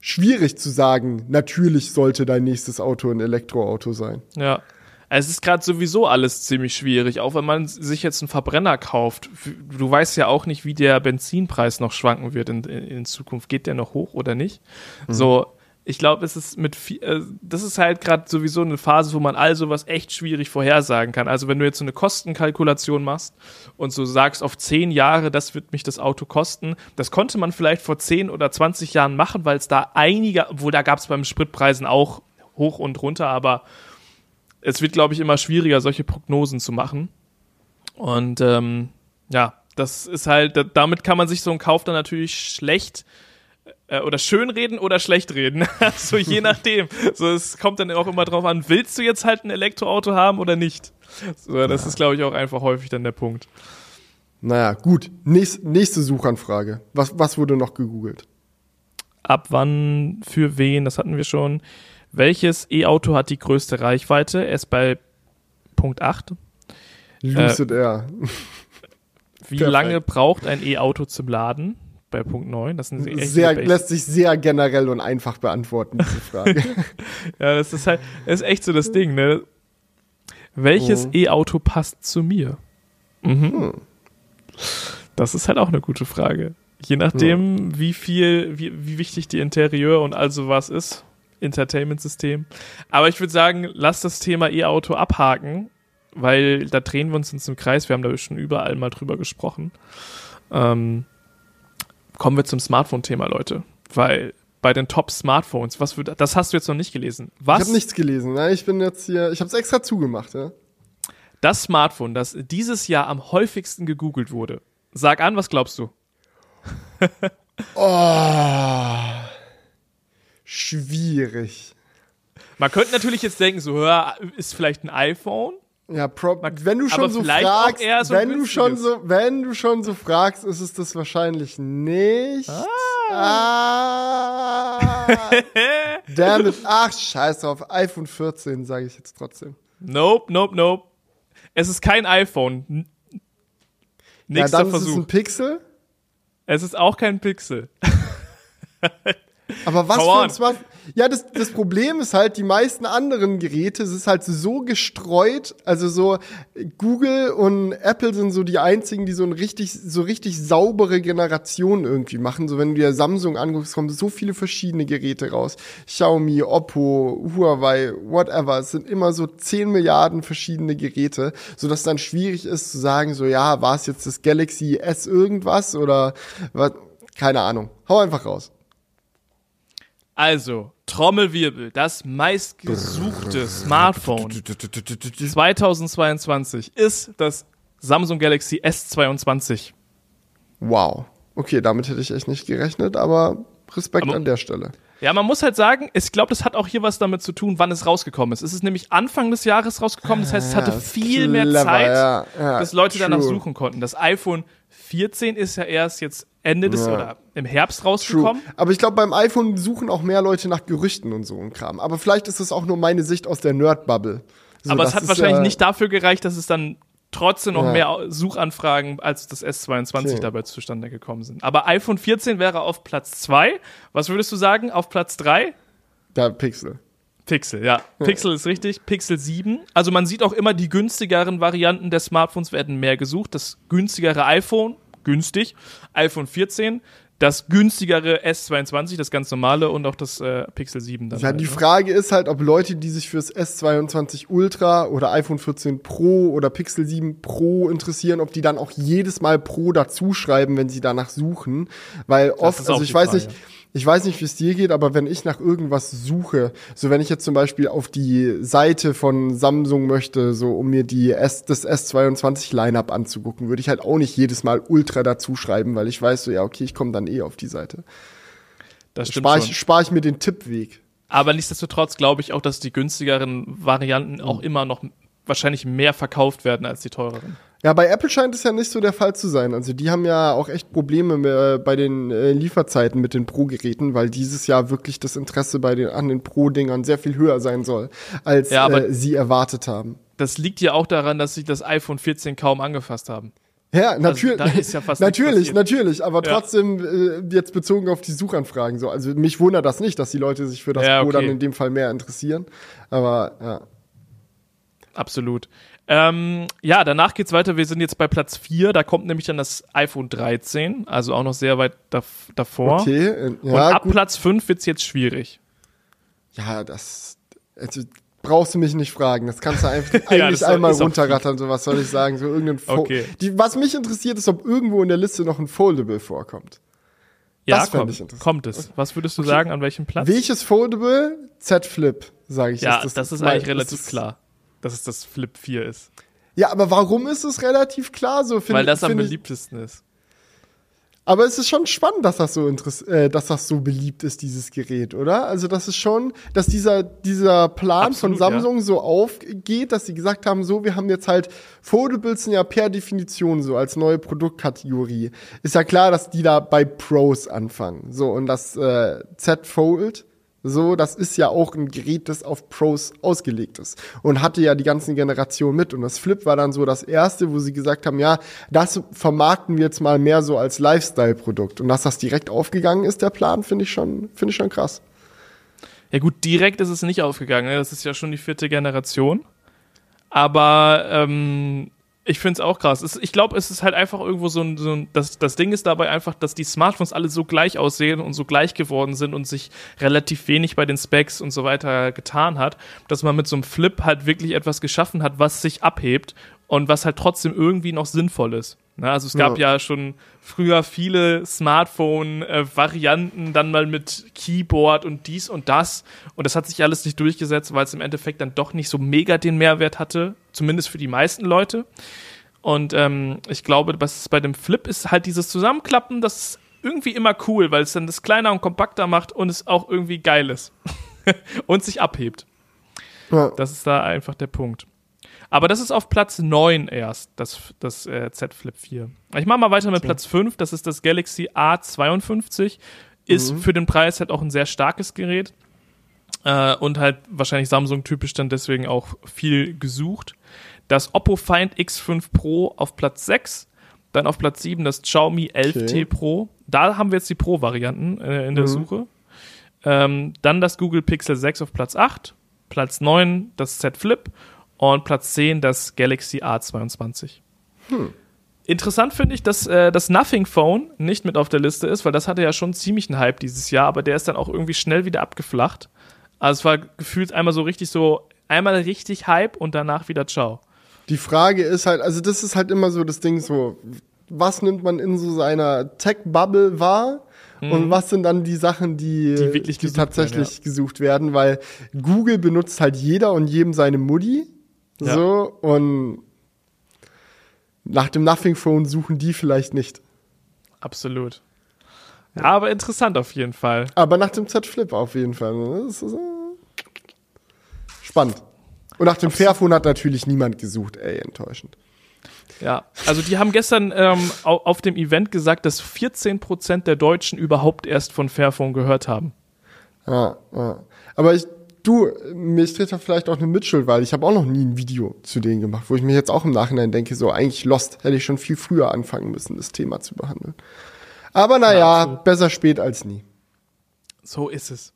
schwierig zu sagen, natürlich sollte dein nächstes Auto ein Elektroauto sein. Ja. Es ist gerade sowieso alles ziemlich schwierig, auch wenn man sich jetzt einen Verbrenner kauft. Du weißt ja auch nicht, wie der Benzinpreis noch schwanken wird in, in, Zukunft. Geht der noch hoch oder nicht? So, ich glaube, es ist mit viel, äh, das ist halt gerade sowieso eine Phase, wo man all sowas echt schwierig vorhersagen kann. Also wenn du jetzt so eine Kostenkalkulation machst und so sagst, auf zehn Jahre, das wird mich das Auto kosten, das konnte man vielleicht vor zehn oder 20 Jahren machen, weil es da einige, obwohl da gab es beim Spritpreisen auch hoch und runter, aber es wird, glaube ich, immer schwieriger, solche Prognosen zu machen. Und ähm, ja, das ist halt, da- damit kann man sich so einen Kauf dann natürlich schlecht äh, oder schön reden oder schlecht reden. so je nachdem. So, es kommt dann auch immer drauf an, willst du jetzt halt ein Elektroauto haben oder nicht? So, das ist, glaube ich, auch einfach häufig dann der Punkt. Naja, gut. Nächst, nächste Suchanfrage. Was, was wurde noch gegoogelt? Ab wann, für wen, das hatten wir schon. Welches E-Auto hat die größte Reichweite? Er ist bei Punkt 8. Lucid Air. Wie Perfekt. lange braucht ein E-Auto zum Laden? Bei Punkt 9. Das sind Sehr, lässt sich sehr generell und einfach beantworten, diese Frage. Ja, das ist halt, das ist echt so das Ding, ne? Welches Mhm. E-Auto passt zu mir? Mhm. Hm. Das ist halt auch eine gute Frage. Je nachdem, wie viel, wie, wie wichtig die Interieur und all sowas ist, Entertainment-System. Aber ich würde sagen, lass das Thema E-Auto abhaken weil da drehen wir uns im Kreis. Wir haben da schon überall mal drüber gesprochen. Ähm, kommen wir zum Smartphone-Thema, Leute. Weil bei den Top-Smartphones, was für, das hast du jetzt noch nicht gelesen. Was? Ich habe nichts gelesen. Ne? Ich bin jetzt hier, ich habe es extra zugemacht. Ja? Das Smartphone, das dieses Jahr am häufigsten gegoogelt wurde. Sag an, was glaubst du? oh, schwierig. Man könnte natürlich jetzt denken, so, hör, ist vielleicht ein iPhone? Ja, Pro wenn du schon so fragst, so wenn du schon so, wenn du schon so fragst, ist es das wahrscheinlich nicht. Ah. ah. Damn it. Ach, scheiß drauf. iPhone 14, sage ich jetzt trotzdem. Nope, nope, nope. Es ist kein iPhone. Nächster ja, dann Versuch. Ist es ein Pixel? Es ist auch kein Pixel. Aber was für ein Smartphone? Ja, das, das Problem ist halt, die meisten anderen Geräte, es ist halt so gestreut, also so Google und Apple sind so die einzigen, die so ein richtig, so richtig saubere Generation irgendwie machen. So wenn du dir Samsung anguckst, kommen so viele verschiedene Geräte raus. Xiaomi, Oppo, Huawei, whatever. Es sind immer so 10 Milliarden verschiedene Geräte, so dass dann schwierig ist zu sagen, so ja, war es jetzt das Galaxy S irgendwas oder was? Keine Ahnung. Hau einfach raus. Also, Trommelwirbel, das meistgesuchte Smartphone 2022 ist das Samsung Galaxy S22. Wow. Okay, damit hätte ich echt nicht gerechnet, aber Respekt aber, an der Stelle. Ja, man muss halt sagen, ich glaube, das hat auch hier was damit zu tun, wann es rausgekommen ist. Es ist nämlich Anfang des Jahres rausgekommen, das heißt, es hatte viel clever, mehr Zeit, ja, ja, dass Leute true. danach suchen konnten. Das iPhone 14 ist ja erst jetzt Ende des ja. oder im Herbst rausgekommen. True. Aber ich glaube, beim iPhone suchen auch mehr Leute nach Gerüchten und so ein Kram. Aber vielleicht ist es auch nur meine Sicht aus der Nerd-Bubble. So, aber es hat wahrscheinlich ja nicht dafür gereicht, dass es dann trotzdem noch ja. mehr Suchanfragen als das S22 okay. dabei zustande gekommen sind. Aber iPhone 14 wäre auf Platz 2. Was würdest du sagen? Auf Platz 3? Da Pixel. Pixel, ja. Pixel ist richtig. Pixel 7. Also man sieht auch immer, die günstigeren Varianten der Smartphones werden mehr gesucht. Das günstigere iPhone günstig. iPhone 14, das günstigere S22, das ganz normale und auch das äh, Pixel 7. Dann ja, halt, die ne? Frage ist halt, ob Leute, die sich fürs S22 Ultra oder iPhone 14 Pro oder Pixel 7 Pro interessieren, ob die dann auch jedes Mal Pro dazuschreiben, wenn sie danach suchen. Weil oft, also ich weiß Frage. nicht, ich weiß nicht, wie es dir geht, aber wenn ich nach irgendwas suche, so wenn ich jetzt zum Beispiel auf die Seite von Samsung möchte, so um mir die S, das S22 Lineup anzugucken, würde ich halt auch nicht jedes Mal Ultra dazu schreiben, weil ich weiß so, ja, okay, ich komme dann eh auf die Seite. Das stimmt spare ich, spar ich mir den Tippweg. Aber nichtsdestotrotz glaube ich auch, dass die günstigeren Varianten auch immer noch wahrscheinlich mehr verkauft werden als die teureren. Ja, bei Apple scheint es ja nicht so der Fall zu sein. Also die haben ja auch echt Probleme bei den äh, Lieferzeiten mit den Pro-Geräten, weil dieses Jahr wirklich das Interesse bei den, an den Pro-Dingern sehr viel höher sein soll, als ja, äh, sie erwartet haben. Das liegt ja auch daran, dass sie das iPhone 14 kaum angefasst haben. Ja, natürlich, also, ja natürlich, natürlich, aber ja. trotzdem äh, jetzt bezogen auf die Suchanfragen so. Also mich wundert das nicht, dass die Leute sich für das Pro dann in dem Fall mehr interessieren, aber ja. Absolut. Ähm, ja, danach geht's weiter. Wir sind jetzt bei Platz 4. Da kommt nämlich dann das iPhone 13, also auch noch sehr weit da, davor. Okay, äh, ja, Und ab gut. Platz 5 wird's jetzt schwierig. Ja, das also, brauchst du mich nicht fragen. Das kannst du einfach eigentlich ja, einmal runterrattern. So was soll ich sagen? So irgendein Fo okay. Die, was mich interessiert, ist, ob irgendwo in der Liste noch ein Foldable vorkommt. Ja, das kommt, kommt es. Was würdest du okay. sagen, an welchem Platz? Welches Foldable? Z Flip, sage ich. Ja, ist das, das ist eigentlich relativ klar dass es das Flip 4 ist. Ja, aber warum ist es relativ klar so? Find, Weil das am beliebtesten ist. Aber es ist schon spannend, dass das so äh, dass das so beliebt ist, dieses Gerät, oder? Also das ist schon, dass dieser dieser Plan Absolut, von Samsung ja. so aufgeht, dass sie gesagt haben, so wir haben jetzt halt Foldables sind ja per Definition so als neue Produktkategorie. Ist ja klar, dass die da bei Pros anfangen. So und das äh, Z Fold so, das ist ja auch ein Gerät, das auf Pros ausgelegt ist und hatte ja die ganzen Generationen mit. Und das Flip war dann so das erste, wo sie gesagt haben, ja, das vermarkten wir jetzt mal mehr so als Lifestyle-Produkt. Und dass das direkt aufgegangen ist, der Plan, finde ich schon, finde ich schon krass. Ja gut, direkt ist es nicht aufgegangen. Ne? Das ist ja schon die vierte Generation. Aber ähm, Ich finde es auch krass. Es, ich glaube, es ist halt einfach irgendwo so ein, so ein das, das Ding ist dabei einfach, dass die Smartphones alle so gleich aussehen und so gleich geworden sind und sich relativ wenig bei den Specs und so weiter getan hat, dass man mit so einem Flip halt wirklich etwas geschaffen hat, was sich abhebt und was halt trotzdem irgendwie noch sinnvoll ist. Na, also es gab ja. ja schon früher viele Smartphone-Varianten, dann mal mit Keyboard und dies und das. Und das hat sich alles nicht durchgesetzt, weil es im Endeffekt dann doch nicht so mega den Mehrwert hatte, zumindest für die meisten Leute. Und ähm, ich glaube, was bei dem Flip ist halt dieses Zusammenklappen, das ist irgendwie immer cool, weil es dann das kleiner und kompakter macht und es auch irgendwie geil ist. und sich abhebt. Ja. Das ist da einfach der Punkt. Aber das ist auf Platz 9 erst, das, das äh, Z Flip 4. Ich mache mal weiter mit okay. Platz 5, das ist das Galaxy A52. Ist mhm. für den Preis halt auch ein sehr starkes Gerät. Äh, und halt wahrscheinlich Samsung-typisch dann deswegen auch viel gesucht. Das Oppo Find X5 Pro auf Platz 6. Dann auf Platz 7 das Xiaomi 11T okay. Pro. Da haben wir jetzt die Pro-Varianten äh, in der mhm. Suche. Ähm, dann das Google Pixel 6 auf Platz 8. Platz 9 das Z Flip und Platz 10 das Galaxy A22. Hm. Interessant finde ich, dass äh, das Nothing Phone nicht mit auf der Liste ist, weil das hatte ja schon ziemlich einen Hype dieses Jahr, aber der ist dann auch irgendwie schnell wieder abgeflacht. Also es war gefühlt einmal so richtig so, einmal richtig Hype und danach wieder Ciao. Die Frage ist halt, also das ist halt immer so das Ding so, was nimmt man in so seiner Tech-Bubble wahr? Mhm. Und was sind dann die Sachen, die, die, wirklich die tatsächlich werden, ja. gesucht werden? Weil Google benutzt halt jeder und jedem seine Mutti. Ja. So, und nach dem Nothing Phone suchen die vielleicht nicht. Absolut. Ja, aber interessant auf jeden Fall. Aber nach dem Z Flip auf jeden Fall. Das ist, äh, spannend. Und nach dem Absolut. Fairphone hat natürlich niemand gesucht, ey, enttäuschend. Ja, also die haben gestern ähm, auf dem Event gesagt, dass 14% der Deutschen überhaupt erst von Fairphone gehört haben. Ja, ja. Aber ich, du, mir steht da vielleicht auch eine Mitschuld, weil ich habe auch noch nie ein Video zu denen gemacht, wo ich mir jetzt auch im Nachhinein denke, so eigentlich Lost hätte ich schon viel früher anfangen müssen, das Thema zu behandeln. Aber naja, ja, besser spät als nie. So ist es.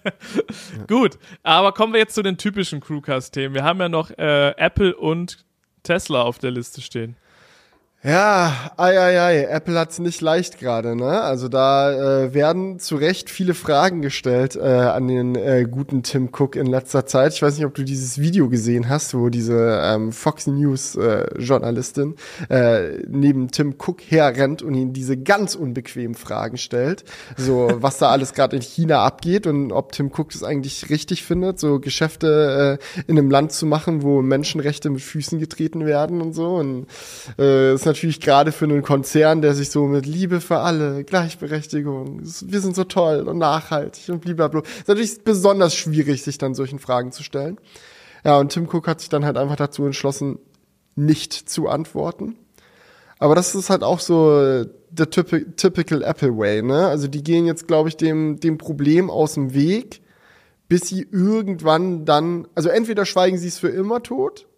Gut, aber kommen wir jetzt zu den typischen Crewcast-Themen. Wir haben ja noch äh, Apple und Tesla auf der Liste stehen. Ja, ei, ei, ei. Apple hat's nicht leicht gerade, ne? Also da äh, werden zu Recht viele Fragen gestellt äh, an den äh, guten Tim Cook in letzter Zeit. Ich weiß nicht, ob du dieses Video gesehen hast, wo diese ähm, Fox News äh, Journalistin äh, neben Tim Cook herrennt und ihn diese ganz unbequemen Fragen stellt. So, was da alles gerade in China abgeht und ob Tim Cook das eigentlich richtig findet, so Geschäfte äh, in einem Land zu machen, wo Menschenrechte mit Füßen getreten werden und so. Und äh, ist natürlich gerade für einen Konzern, der sich so mit Liebe für alle, Gleichberechtigung, wir sind so toll und nachhaltig und blablabla, ist natürlich besonders schwierig, sich dann solchen Fragen zu stellen. Ja, und Tim Cook hat sich dann halt einfach dazu entschlossen, nicht zu antworten. Aber das ist halt auch so der typical Apple Way, ne? Also die gehen jetzt, glaube ich, dem, dem Problem aus dem Weg, bis sie irgendwann dann, also entweder schweigen sie es für immer tot,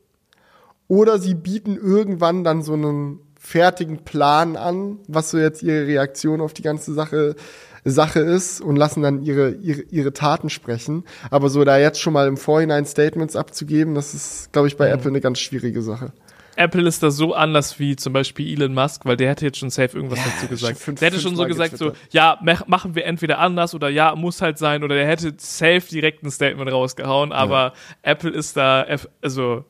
oder sie bieten irgendwann dann so einen fertigen Plan an, was so jetzt ihre Reaktion auf die ganze Sache Sache ist und lassen dann ihre, ihre, ihre Taten sprechen. Aber so da jetzt schon mal im Vorhinein Statements abzugeben, das ist, glaube ich, bei mhm. Apple eine ganz schwierige Sache. Apple ist da so anders wie zum Beispiel Elon Musk, weil der hätte jetzt schon safe irgendwas ja, dazu gesagt. Fünf, der hätte schon so gesagt, so, ja, machen wir entweder anders oder ja, muss halt sein oder der hätte safe direkt ein Statement rausgehauen, aber ja. Apple ist da, also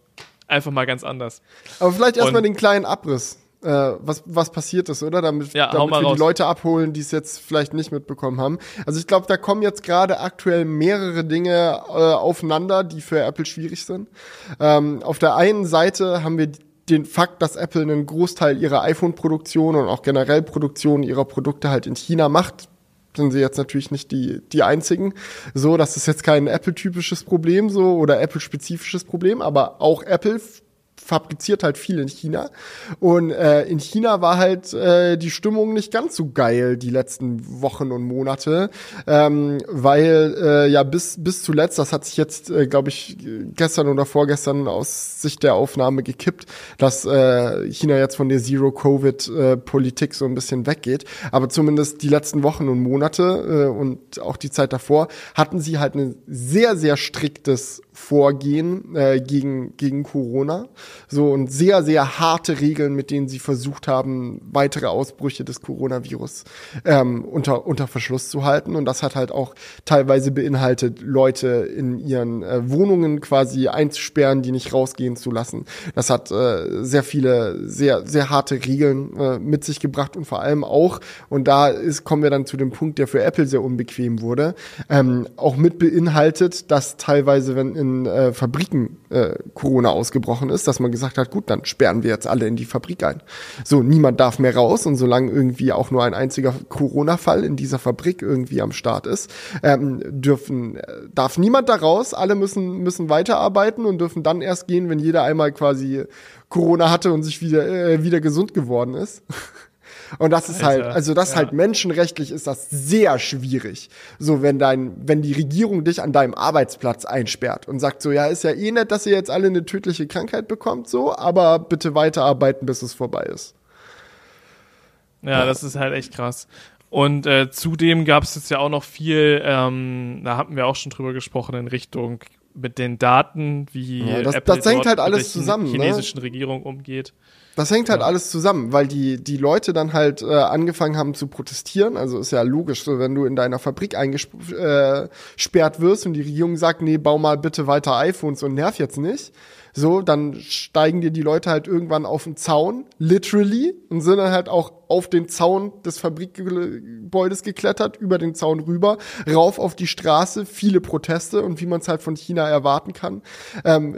einfach mal ganz anders. Aber vielleicht erstmal den kleinen Abriss. Äh, was, was passiert ist, oder? Damit, ja, damit wir raus. die Leute abholen, die es jetzt vielleicht nicht mitbekommen haben. Also ich glaube, da kommen jetzt gerade aktuell mehrere Dinge äh, aufeinander, die für Apple schwierig sind. Ähm, auf der einen Seite haben wir den Fakt, dass Apple einen Großteil ihrer iPhone-Produktion und auch generell Produktion ihrer Produkte halt in China macht, sind sie jetzt natürlich nicht die, die einzigen. So, das ist jetzt kein Apple-typisches Problem so oder Apple-spezifisches Problem, aber auch Apple fabriziert halt viel in China. Und äh, in China war halt äh, die Stimmung nicht ganz so geil die letzten Wochen und Monate, ähm, weil äh, ja bis bis zuletzt, das hat sich jetzt, äh, glaube ich, gestern oder vorgestern aus Sicht der Aufnahme gekippt, dass äh, China jetzt von der Zero-Covid-Politik so ein bisschen weggeht. Aber zumindest die letzten Wochen und Monate äh, und auch die Zeit davor hatten sie halt ein sehr, sehr striktes vorgehen äh, gegen, gegen Corona. So und sehr, sehr harte Regeln, mit denen sie versucht haben, weitere Ausbrüche des Coronavirus ähm, unter, unter Verschluss zu halten. Und das hat halt auch teilweise beinhaltet, Leute in ihren äh, Wohnungen quasi einzusperren, die nicht rausgehen zu lassen. Das hat äh, sehr viele, sehr, sehr harte Regeln äh, mit sich gebracht und vor allem auch, und da ist, kommen wir dann zu dem Punkt, der für Apple sehr unbequem wurde, ähm, auch mit beinhaltet, dass teilweise, wenn in äh, Fabriken äh, Corona ausgebrochen ist, dass man gesagt hat, gut, dann sperren wir jetzt alle in die Fabrik ein. So, niemand darf mehr raus und solange irgendwie auch nur ein einziger Corona-Fall in dieser Fabrik irgendwie am Start ist, ähm, dürfen, äh, darf niemand da raus, alle müssen, müssen weiterarbeiten und dürfen dann erst gehen, wenn jeder einmal quasi Corona hatte und sich wieder, äh, wieder gesund geworden ist. Und das ist halt, also das ja. halt menschenrechtlich ist das sehr schwierig. So, wenn dein, wenn die Regierung dich an deinem Arbeitsplatz einsperrt und sagt so, ja, ist ja eh nett, dass ihr jetzt alle eine tödliche Krankheit bekommt, so, aber bitte weiterarbeiten, bis es vorbei ist. Ja, ja. das ist halt echt krass. Und äh, zudem gab es jetzt ja auch noch viel, ähm, da hatten wir auch schon drüber gesprochen, in Richtung mit den Daten, wie ja, das, Apple das hängt halt alles zusammen, ne? chinesischen ne? Regierung umgeht. Das hängt halt ja. alles zusammen, weil die, die Leute dann halt äh, angefangen haben zu protestieren. Also ist ja logisch, so wenn du in deiner Fabrik eingesperrt äh, wirst und die Regierung sagt, nee, bau mal bitte weiter iPhones und nerv jetzt nicht. So, dann steigen dir die Leute halt irgendwann auf den Zaun, literally, und sind dann halt auch auf den Zaun des Fabrikgebäudes geklettert, über den Zaun rüber, rauf auf die Straße, viele Proteste und wie man es halt von China erwarten kann, ähm,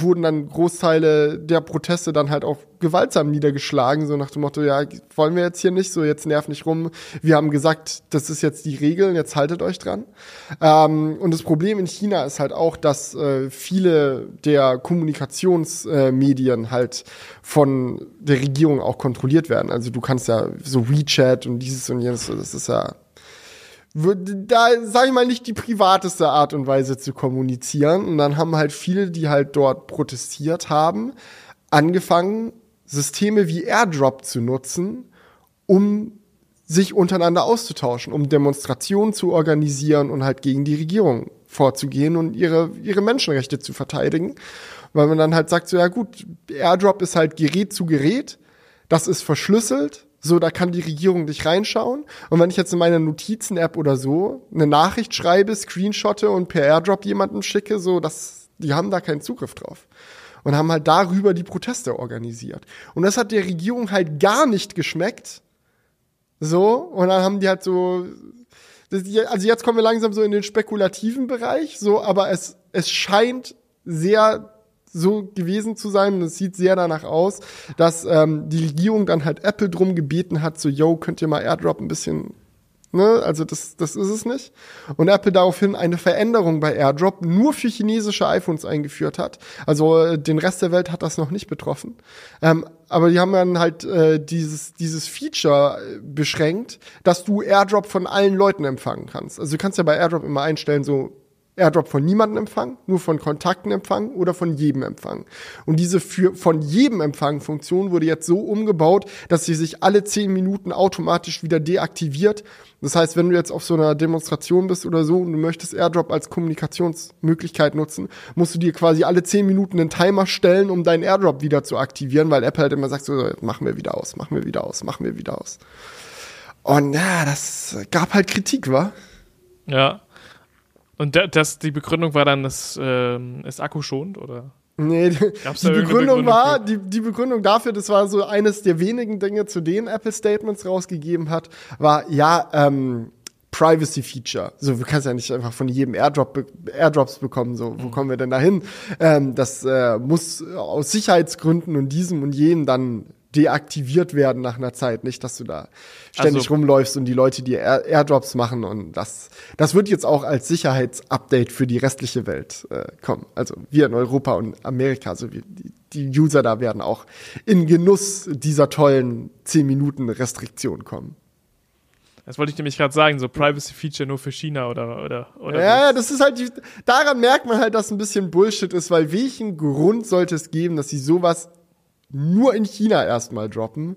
wurden dann Großteile der Proteste dann halt auch gewaltsam niedergeschlagen, so nach dem Motto, ja, wollen wir jetzt hier nicht, so jetzt nerv nicht rum, wir haben gesagt, das ist jetzt die Regel, jetzt haltet euch dran. Ähm, und das Problem in China ist halt auch, dass äh, viele der Kommunikationsmedien äh, halt von der Regierung auch kontrolliert werden. Also du kannst ja so WeChat und dieses und jenes, das ist ja da sage ich mal nicht die privateste Art und Weise zu kommunizieren und dann haben halt viele, die halt dort protestiert haben, angefangen Systeme wie AirDrop zu nutzen, um sich untereinander auszutauschen, um Demonstrationen zu organisieren und halt gegen die Regierung vorzugehen und ihre, ihre Menschenrechte zu verteidigen. Weil man dann halt sagt, so ja gut, AirDrop ist halt Gerät zu Gerät, das ist verschlüsselt, so da kann die Regierung nicht reinschauen. Und wenn ich jetzt in meiner Notizen-App oder so eine Nachricht schreibe, screenshotte und per AirDrop jemandem schicke, so das, die haben da keinen Zugriff drauf und haben halt darüber die Proteste organisiert. Und das hat der Regierung halt gar nicht geschmeckt. So, und dann haben die halt so, also jetzt kommen wir langsam so in den spekulativen Bereich, so, aber es, es scheint sehr so gewesen zu sein und es sieht sehr danach aus, dass ähm, die Regierung dann halt Apple drum gebeten hat, so, yo, könnt ihr mal AirDrop ein bisschen Ne? Also das, das ist es nicht. Und Apple daraufhin eine Veränderung bei AirDrop nur für chinesische iPhones eingeführt hat. Also äh, den Rest der Welt hat das noch nicht betroffen. Ähm, aber die haben dann halt äh, dieses, dieses Feature äh, beschränkt, dass du AirDrop von allen Leuten empfangen kannst. Also du kannst ja bei AirDrop immer einstellen, so AirDrop von niemandem empfangen, nur von Kontakten empfangen oder von jedem empfangen. Und diese für von jedem empfangen Funktion wurde jetzt so umgebaut, dass sie sich alle zehn Minuten automatisch wieder deaktiviert. Das heißt, wenn du jetzt auf so einer Demonstration bist oder so und du möchtest AirDrop als Kommunikationsmöglichkeit nutzen, musst du dir quasi alle zehn Minuten einen Timer stellen, um deinen AirDrop wieder zu aktivieren, weil Apple halt immer sagt, so, machen wir wieder aus, machen wir wieder aus, machen wir wieder aus. Und ja, das gab halt Kritik, wa? Ja, und das, die Begründung war dann, das äh, ist akkuschonend, oder? Nee, die, die Begründung, Begründung, war, die, die Begründung dafür, das war so eines der wenigen Dinge, zu denen Apple Statements rausgegeben hat, war, ja, ähm, Privacy Feature. So, du kannst ja nicht einfach von jedem Airdrop Airdrops bekommen. So, wo mhm. kommen wir denn dahin? Ähm, das äh, muss aus Sicherheitsgründen und diesem und jenem dann deaktiviert werden nach einer Zeit. Nicht, dass du da ständig also, rumläufst und die Leute dir Air Airdrops machen und das, das wird jetzt auch als Sicherheitsupdate für die restliche Welt äh, kommen. Also wir in Europa und Amerika, also wir, die, die User da werden auch in Genuss dieser tollen 10 Minuten Restriktion kommen. Das wollte ich nämlich gerade sagen, so Privacy Feature nur für China oder oder oder. Ja, das ist halt die, daran merkt man halt, dass ein bisschen Bullshit ist, weil welchen Grund sollte es geben, dass sie sowas nur in China erstmal droppen.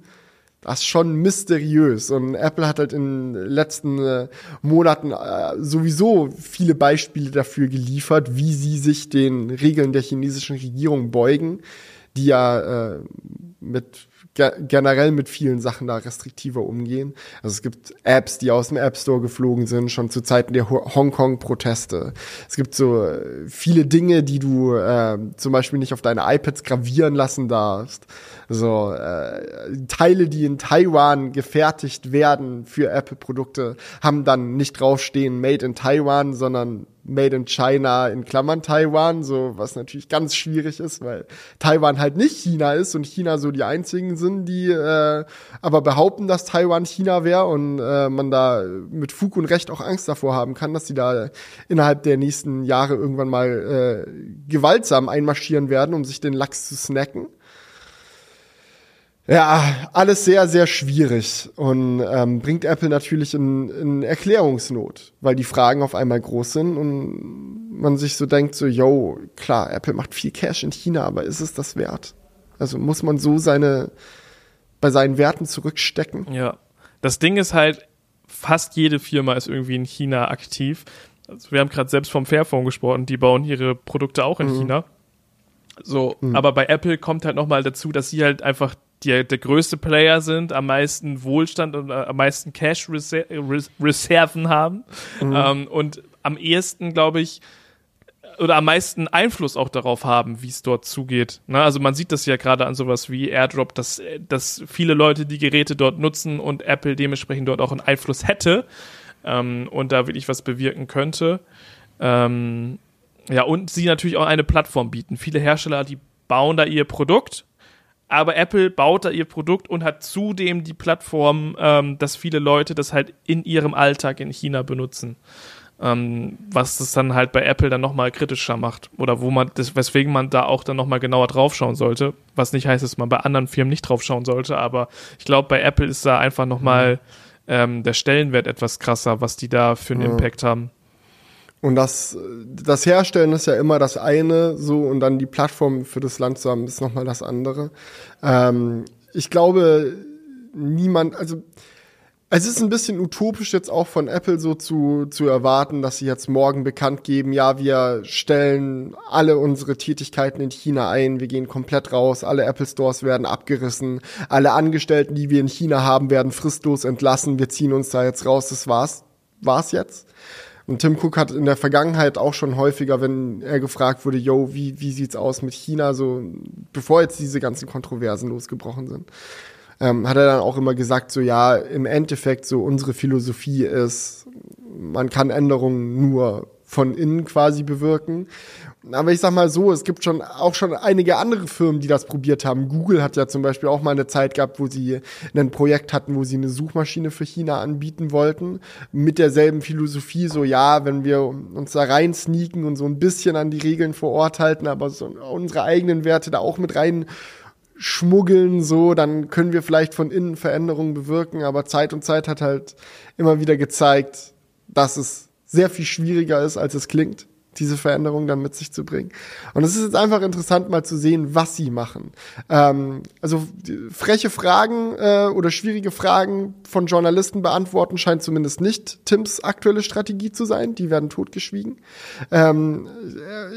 das ist schon mysteriös. Und Apple hat halt in den letzten äh, Monaten äh, sowieso viele Beispiele dafür geliefert, wie sie sich den Regeln der chinesischen Regierung beugen, die ja äh, mit generell mit vielen Sachen da restriktiver umgehen. Also es gibt Apps, die aus dem App Store geflogen sind, schon zu Zeiten der Hongkong-Proteste. Es gibt so äh, viele Dinge, die du äh, zum Beispiel nicht auf deine iPads gravieren lassen darfst. So äh, Teile, die in Taiwan gefertigt werden für Apple-Produkte, haben dann nicht draufstehen Made in Taiwan, sondern Made in China in Klammern Taiwan, so was natürlich ganz schwierig ist, weil Taiwan halt nicht China ist und China so die einzigen sind, die äh, aber behaupten, dass Taiwan China wäre und äh, man da mit Fug und Recht auch Angst davor haben kann, dass sie da innerhalb der nächsten Jahre irgendwann mal äh, gewaltsam einmarschieren werden, um sich den Lachs zu snacken. Ja, alles sehr, sehr schwierig und ähm, bringt Apple natürlich in, in Erklärungsnot, weil die Fragen auf einmal groß sind und man sich so denkt, so, yo, klar, Apple macht viel Cash in China, aber ist es das wert? Also muss man so seine, bei seinen Werten zurückstecken? Ja. Das Ding ist halt, fast jede Firma ist irgendwie in China aktiv. Also wir haben gerade selbst vom Fairphone gesprochen, die bauen ihre Produkte auch in mhm. China. So, mhm. aber bei Apple kommt halt nochmal dazu, dass sie halt einfach die, der größte Player sind, am meisten Wohlstand und äh, am meisten Cash-Reserven haben mhm. ähm, und am ehesten, glaube ich, oder am meisten Einfluss auch darauf haben, wie es dort zugeht. Ne? Also man sieht das ja gerade an sowas wie AirDrop, dass, dass viele Leute die Geräte dort nutzen und Apple dementsprechend dort auch einen Einfluss hätte ähm, und da wirklich was bewirken könnte. Ähm, ja, und sie natürlich auch eine Plattform bieten. Viele Hersteller, die bauen da ihr Produkt aber Apple baut da ihr Produkt und hat zudem die Plattform, ähm, dass viele Leute das halt in ihrem Alltag in China benutzen. Ähm, was das dann halt bei Apple dann nochmal kritischer macht. Oder wo man, das, weswegen man da auch dann nochmal genauer draufschauen sollte. Was nicht heißt, dass man bei anderen Firmen nicht draufschauen sollte, aber ich glaube, bei Apple ist da einfach nochmal mhm. ähm, der Stellenwert etwas krasser, was die da für einen ja. Impact haben. Und das, das Herstellen ist ja immer das eine, so, und dann die Plattform für das Land zu haben, ist nochmal das andere. Ähm, ich glaube, niemand, also, es ist ein bisschen utopisch jetzt auch von Apple so zu, zu erwarten, dass sie jetzt morgen bekannt geben, ja, wir stellen alle unsere Tätigkeiten in China ein, wir gehen komplett raus, alle Apple Stores werden abgerissen, alle Angestellten, die wir in China haben, werden fristlos entlassen, wir ziehen uns da jetzt raus, das war's, war's jetzt. Und Tim Cook hat in der Vergangenheit auch schon häufiger, wenn er gefragt wurde, yo, wie, wie sieht's aus mit China, so bevor jetzt diese ganzen Kontroversen losgebrochen sind, ähm, hat er dann auch immer gesagt, so ja, im Endeffekt so unsere Philosophie ist, man kann Änderungen nur von innen quasi bewirken. Aber ich sag mal so, es gibt schon auch schon einige andere Firmen, die das probiert haben. Google hat ja zum Beispiel auch mal eine Zeit gehabt, wo sie ein Projekt hatten, wo sie eine Suchmaschine für China anbieten wollten. Mit derselben Philosophie, so ja, wenn wir uns da rein sneaken und so ein bisschen an die Regeln vor Ort halten, aber so unsere eigenen Werte da auch mit rein schmuggeln, so, dann können wir vielleicht von innen Veränderungen bewirken. Aber Zeit und Zeit hat halt immer wieder gezeigt, dass es sehr viel schwieriger ist, als es klingt diese Veränderung dann mit sich zu bringen. Und es ist jetzt einfach interessant, mal zu sehen, was sie machen. Ähm, also freche Fragen äh, oder schwierige Fragen von Journalisten beantworten scheint zumindest nicht Tims aktuelle Strategie zu sein. Die werden totgeschwiegen. Ähm,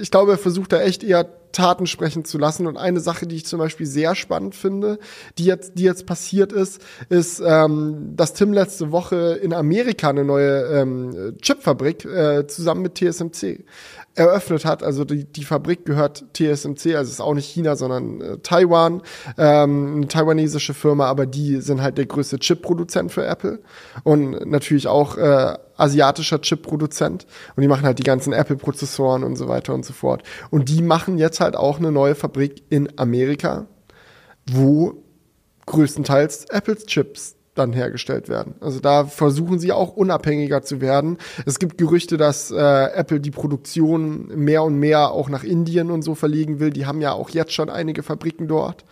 ich glaube, er versucht da echt eher Taten sprechen zu lassen. Und eine Sache, die ich zum Beispiel sehr spannend finde, die jetzt, die jetzt passiert ist, ist, ähm, dass Tim letzte Woche in Amerika eine neue ähm, Chipfabrik äh, zusammen mit TSMC eröffnet hat. Also die, die Fabrik gehört TSMC, also ist auch nicht China, sondern äh, Taiwan, ähm, eine taiwanesische Firma, aber die sind halt der größte Chip-Produzent für Apple und natürlich auch äh, asiatischer Chip-Produzent und die machen halt die ganzen Apple-Prozessoren und so weiter und so fort. Und die machen jetzt halt auch eine neue Fabrik in Amerika, wo größtenteils Apples Chips dann hergestellt werden. Also da versuchen sie auch unabhängiger zu werden. Es gibt Gerüchte, dass äh, Apple die Produktion mehr und mehr auch nach Indien und so verlegen will. Die haben ja auch jetzt schon einige Fabriken dort.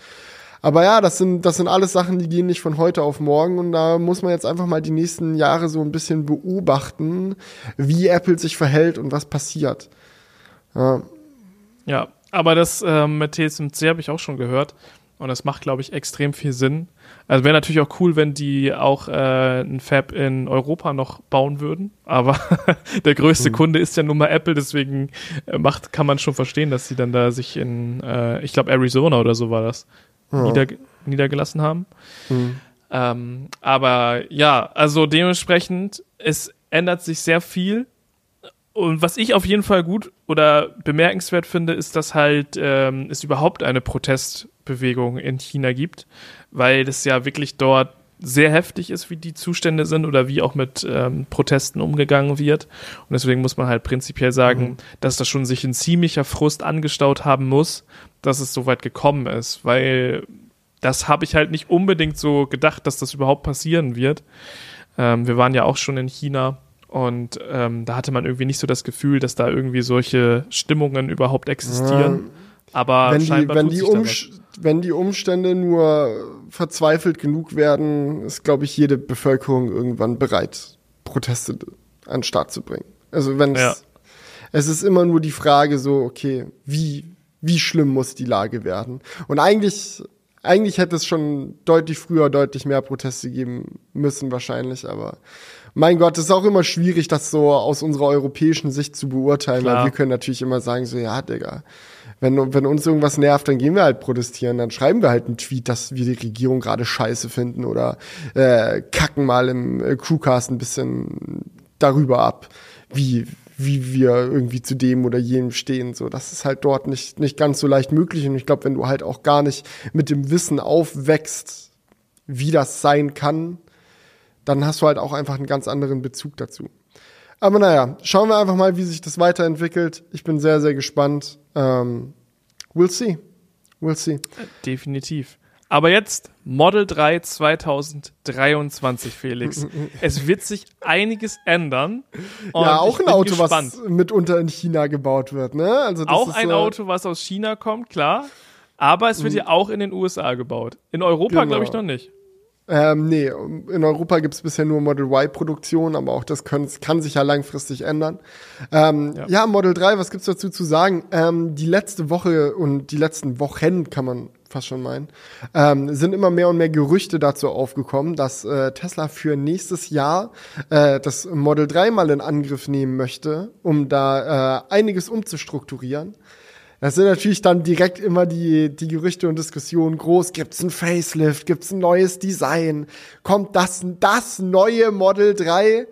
Aber ja, das sind, das sind alles Sachen, die gehen nicht von heute auf morgen und da muss man jetzt einfach mal die nächsten Jahre so ein bisschen beobachten, wie Apple sich verhält und was passiert. Ja, ja aber das äh, mit TSMC habe ich auch schon gehört. Und das macht, glaube ich, extrem viel Sinn. Also wäre natürlich auch cool, wenn die auch äh, ein Fab in Europa noch bauen würden. Aber der größte mhm. Kunde ist ja nun mal Apple, deswegen äh, macht, kann man schon verstehen, dass sie dann da sich in, äh, ich glaube, Arizona oder so war das, ja. nieder, niedergelassen haben. Mhm. Ähm, aber ja, also dementsprechend, es ändert sich sehr viel. Und was ich auf jeden Fall gut oder bemerkenswert finde, ist, dass halt ähm, es überhaupt eine Protestbewegung in China gibt, weil das ja wirklich dort sehr heftig ist, wie die Zustände sind oder wie auch mit ähm, Protesten umgegangen wird. Und deswegen muss man halt prinzipiell sagen, mhm. dass das schon sich ein ziemlicher Frust angestaut haben muss, dass es so weit gekommen ist, weil das habe ich halt nicht unbedingt so gedacht, dass das überhaupt passieren wird. Ähm, wir waren ja auch schon in China und ähm, da hatte man irgendwie nicht so das Gefühl, dass da irgendwie solche Stimmungen überhaupt existieren. Ja, Aber wenn die, wenn die, wenn die Umstände nur verzweifelt genug werden, ist, glaube ich, jede Bevölkerung irgendwann bereit, Proteste an den Start zu bringen. Also wenn es, ja. es ist immer nur die Frage so, okay, wie, wie schlimm muss die Lage werden? Und eigentlich eigentlich hätte es schon deutlich früher deutlich mehr Proteste geben müssen wahrscheinlich, aber mein Gott, es ist auch immer schwierig, das so aus unserer europäischen Sicht zu beurteilen, Klar. weil wir können natürlich immer sagen so, ja, Digga, wenn, wenn uns irgendwas nervt, dann gehen wir halt protestieren, dann schreiben wir halt einen Tweet, dass wir die Regierung gerade scheiße finden oder äh, kacken mal im äh, Crewcast ein bisschen darüber ab, wie, wie wir irgendwie zu dem oder jenem stehen. So, das ist halt dort nicht, nicht ganz so leicht möglich. Und ich glaube, wenn du halt auch gar nicht mit dem Wissen aufwächst, wie das sein kann, dann hast du halt auch einfach einen ganz anderen Bezug dazu. Aber naja, schauen wir einfach mal, wie sich das weiterentwickelt. Ich bin sehr, sehr gespannt. Ähm, we'll see. We'll see. Definitiv. Aber jetzt Model 3 2023, Felix. es wird sich einiges ändern. ja, auch ein Auto, gespannt. was mitunter in China gebaut wird, ne? Also das auch ist, ein äh, Auto, was aus China kommt, klar. Aber es wird mhm. ja auch in den USA gebaut. In Europa genau. glaube ich noch nicht. Ähm, nee, in Europa gibt es bisher nur Model Y-Produktion, aber auch das können, kann sich ja langfristig ändern. Ähm, ja. ja. Model 3, was gibt's dazu zu sagen? Ähm, die letzte Woche und die letzten Wochen, kann man fast schon meinen, ähm, sind immer mehr und mehr Gerüchte dazu aufgekommen, dass äh, Tesla für nächstes Jahr äh, das Model 3 mal in Angriff nehmen möchte, um da äh, einiges umzustrukturieren. Das sind natürlich dann direkt immer die, die Gerüchte und Diskussionen groß. Gibt's ein Facelift? Gibt's ein neues Design? Kommt das, das neue Model 3?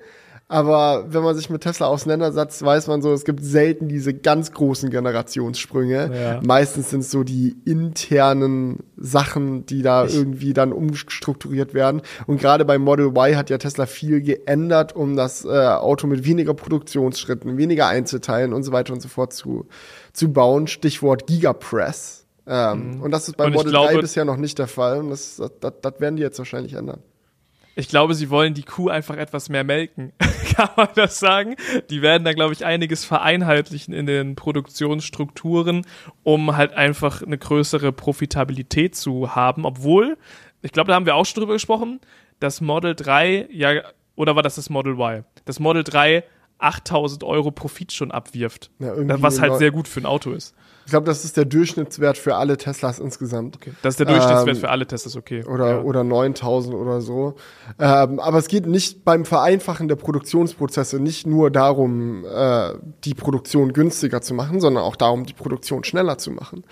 Aber wenn man sich mit Tesla auseinandersetzt, weiß man so, es gibt selten diese ganz großen Generationssprünge. Ja. Meistens sind es so die internen Sachen, die da ich irgendwie dann umstrukturiert werden. Und gerade bei Model Y hat ja Tesla viel geändert, um das äh, Auto mit weniger Produktionsschritten, weniger Einzelteilen und so weiter und so fort zu, zu bauen. Stichwort Gigapress. Ähm, mhm. Und das ist bei Model glaube, 3 bisher noch nicht der Fall. Und das, das, das, das werden die jetzt wahrscheinlich ändern. Ich glaube, sie wollen die Kuh einfach etwas mehr melken. Kann man das sagen? Die werden da, glaube ich, einiges vereinheitlichen in den Produktionsstrukturen, um halt einfach eine größere Profitabilität zu haben. Obwohl, ich glaube, da haben wir auch schon drüber gesprochen, das Model 3, ja, oder war das das Model Y? Das Model 3 8000 Euro Profit schon abwirft. Ja, was halt sehr gut für ein Auto ist. Ich glaube, das ist der Durchschnittswert für alle Teslas insgesamt. Okay. Das ist der Durchschnittswert ähm, für alle Teslas, okay. Oder, ja. oder 9000 oder so. Ähm, aber es geht nicht beim Vereinfachen der Produktionsprozesse nicht nur darum, äh, die Produktion günstiger zu machen, sondern auch darum, die Produktion schneller zu machen.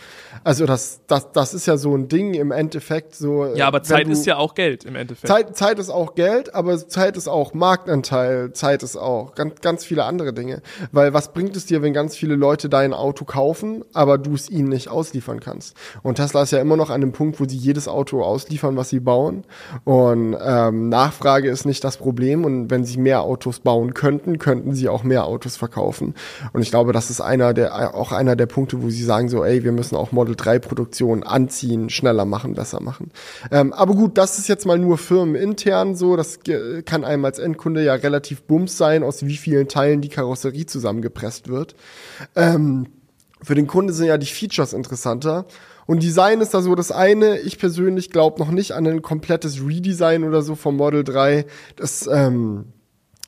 Also das, das, das ist ja so ein Ding im Endeffekt so. Ja, aber Zeit du, ist ja auch Geld im Endeffekt. Zeit, Zeit ist auch Geld, aber Zeit ist auch Marktanteil, Zeit ist auch ganz, ganz viele andere Dinge. Weil was bringt es dir, wenn ganz viele Leute dein Auto kaufen, aber du es ihnen nicht ausliefern kannst. Und Tesla ist ja immer noch an dem Punkt, wo sie jedes Auto ausliefern, was sie bauen. Und ähm, Nachfrage ist nicht das Problem. Und wenn sie mehr Autos bauen könnten, könnten sie auch mehr Autos verkaufen. Und ich glaube, das ist einer der auch einer der Punkte, wo sie sagen so, ey, wir müssen auch Model 3 Produktion anziehen, schneller machen, besser machen. Ähm, aber gut, das ist jetzt mal nur firmenintern so. Das kann einem als Endkunde ja relativ bums sein, aus wie vielen Teilen die Karosserie zusammengepresst wird. Ähm, für den Kunde sind ja die Features interessanter. Und Design ist da so das eine. Ich persönlich glaube noch nicht an ein komplettes Redesign oder so vom Model 3. Das ähm,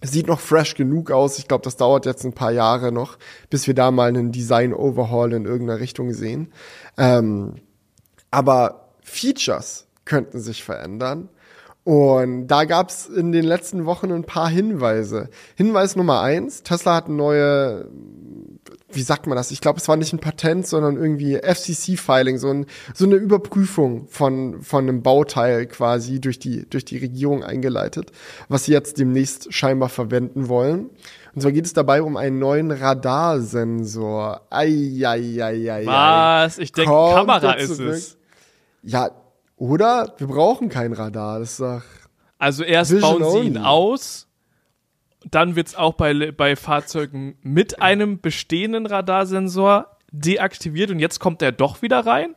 sieht noch fresh genug aus. Ich glaube, das dauert jetzt ein paar Jahre noch, bis wir da mal einen Design-Overhaul in irgendeiner Richtung sehen. Ähm, aber Features könnten sich verändern. Und da gab es in den letzten Wochen ein paar Hinweise. Hinweis Nummer eins, Tesla hat eine neue, wie sagt man das? Ich glaube, es war nicht ein Patent, sondern irgendwie FCC-Filing, so, ein, so eine Überprüfung von, von einem Bauteil quasi durch die, durch die Regierung eingeleitet, was sie jetzt demnächst scheinbar verwenden wollen. Und zwar geht es dabei um einen neuen Radarsensor. Eieieiei. Was? Ich denke, Kamera ist es. Ja, oder? Wir brauchen kein Radar. Das ist doch. Also erst Vision bauen sie ihn only. aus, dann wird's auch bei, bei Fahrzeugen mit einem bestehenden Radarsensor deaktiviert und jetzt kommt er doch wieder rein?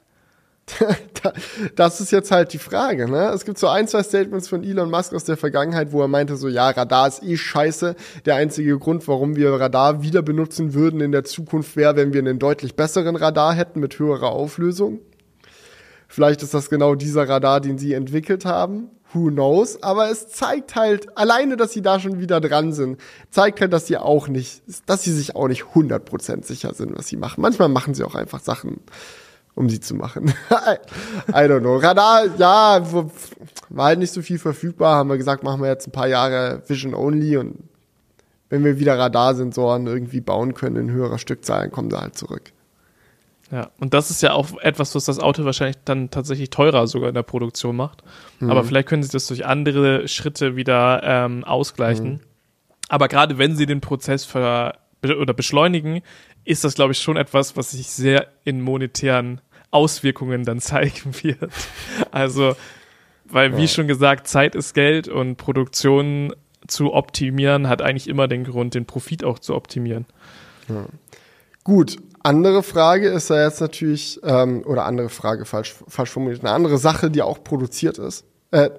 das ist jetzt halt die Frage, ne? Es gibt so ein, zwei Statements von Elon Musk aus der Vergangenheit, wo er meinte so, ja, Radar ist eh scheiße. Der einzige Grund, warum wir Radar wieder benutzen würden in der Zukunft wäre, wenn wir einen deutlich besseren Radar hätten mit höherer Auflösung. Vielleicht ist das genau dieser Radar, den sie entwickelt haben. Who knows? Aber es zeigt halt, alleine, dass sie da schon wieder dran sind, zeigt halt, dass sie auch nicht, dass sie sich auch nicht 100% sicher sind, was sie machen. Manchmal machen sie auch einfach Sachen, um sie zu machen. I, don't know. Radar, ja, war halt nicht so viel verfügbar. Haben wir gesagt, machen wir jetzt ein paar Jahre Vision Only und wenn wir wieder Radarsensoren irgendwie bauen können in höherer Stückzahl, dann kommen sie halt zurück. Ja, und das ist ja auch etwas, was das Auto wahrscheinlich dann tatsächlich teurer sogar in der Produktion macht. Mhm. Aber vielleicht können sie das durch andere Schritte wieder ähm, ausgleichen. Mhm. Aber gerade wenn sie den Prozess ver oder beschleunigen, ist das, glaube ich, schon etwas, was sich sehr in monetären Auswirkungen dann zeigen wird. Also, weil, wie Ja. schon gesagt, Zeit ist Geld und Produktion zu optimieren hat eigentlich immer den Grund, den Profit auch zu optimieren. Gut, andere Frage ist ja jetzt natürlich, ähm, oder andere Frage, falsch, falsch formuliert, eine andere Sache, die auch produziert ist. Äh,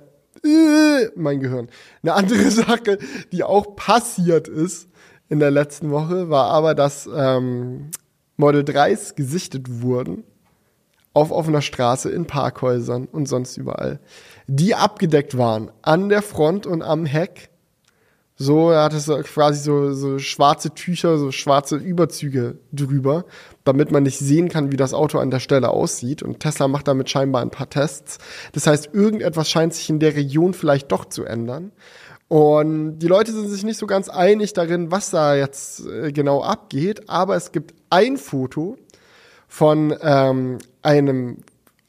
äh, mein Gehirn. Eine andere Sache, die auch passiert ist in der letzten Woche, war aber, dass ähm, Model 3s gesichtet wurden auf offener Straße, in Parkhäusern und sonst überall, die abgedeckt waren an der Front und am Heck. So, er hatte so quasi so, so schwarze Tücher, so schwarze Überzüge drüber, damit man nicht sehen kann, wie das Auto an der Stelle aussieht. Und Tesla macht damit scheinbar ein paar Tests. Das heißt, irgendetwas scheint sich in der Region vielleicht doch zu ändern. Und die Leute sind sich nicht so ganz einig darin, was da jetzt äh, genau abgeht. Aber es gibt ein Foto von ähm, einem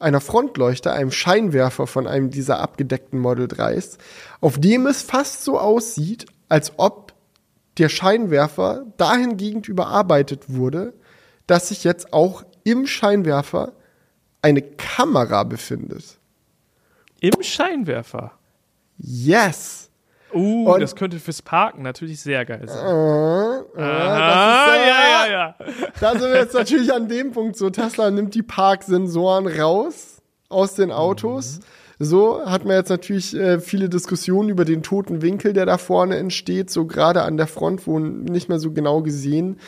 einer Frontleuchte, einem Scheinwerfer von einem dieser abgedeckten Model 3s, auf dem es fast so aussieht, als ob der Scheinwerfer dahingehend überarbeitet wurde, dass sich jetzt auch im Scheinwerfer eine Kamera befindet. Im Scheinwerfer. Yes! Uh, Und- das könnte fürs Parken natürlich sehr geil sein. Äh, äh, Ah, das ist, äh, ja, ja, ja. Da sind wir jetzt natürlich an dem Punkt so. Tesla nimmt die Parksensoren raus aus den Autos. So hat man jetzt natürlich äh, viele Diskussionen über den toten Winkel, der da vorne entsteht, so gerade an der Front, wo nicht mehr so genau gesehen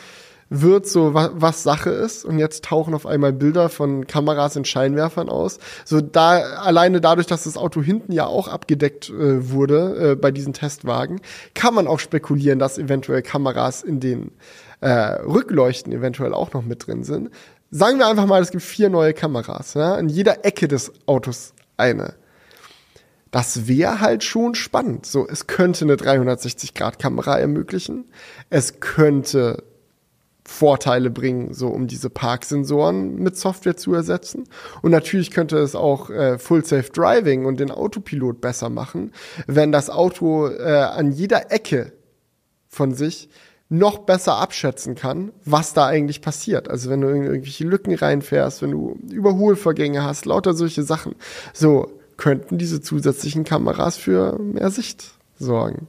wird, so wa was Sache ist. Und jetzt tauchen auf einmal Bilder von Kameras in Scheinwerfern aus. So da alleine dadurch, dass das Auto hinten ja auch abgedeckt äh, wurde äh, bei diesen Testwagen, kann man auch spekulieren, dass eventuell Kameras in den äh, Rückleuchten eventuell auch noch mit drin sind. Sagen wir einfach mal, es gibt vier neue Kameras, ja, in jeder Ecke des Autos eine. Das wäre halt schon spannend. So, es könnte eine 360-Grad-Kamera ermöglichen. Es könnte Vorteile bringen, so um diese Parksensoren mit Software zu ersetzen. Und natürlich könnte es auch äh, Full Safe Driving und den Autopilot besser machen, wenn das Auto äh, an jeder Ecke von sich noch besser abschätzen kann, was da eigentlich passiert. Also wenn du in irgendwelche Lücken reinfährst, wenn du Überholvorgänge hast, lauter solche Sachen. So könnten diese zusätzlichen Kameras für mehr Sicht sorgen.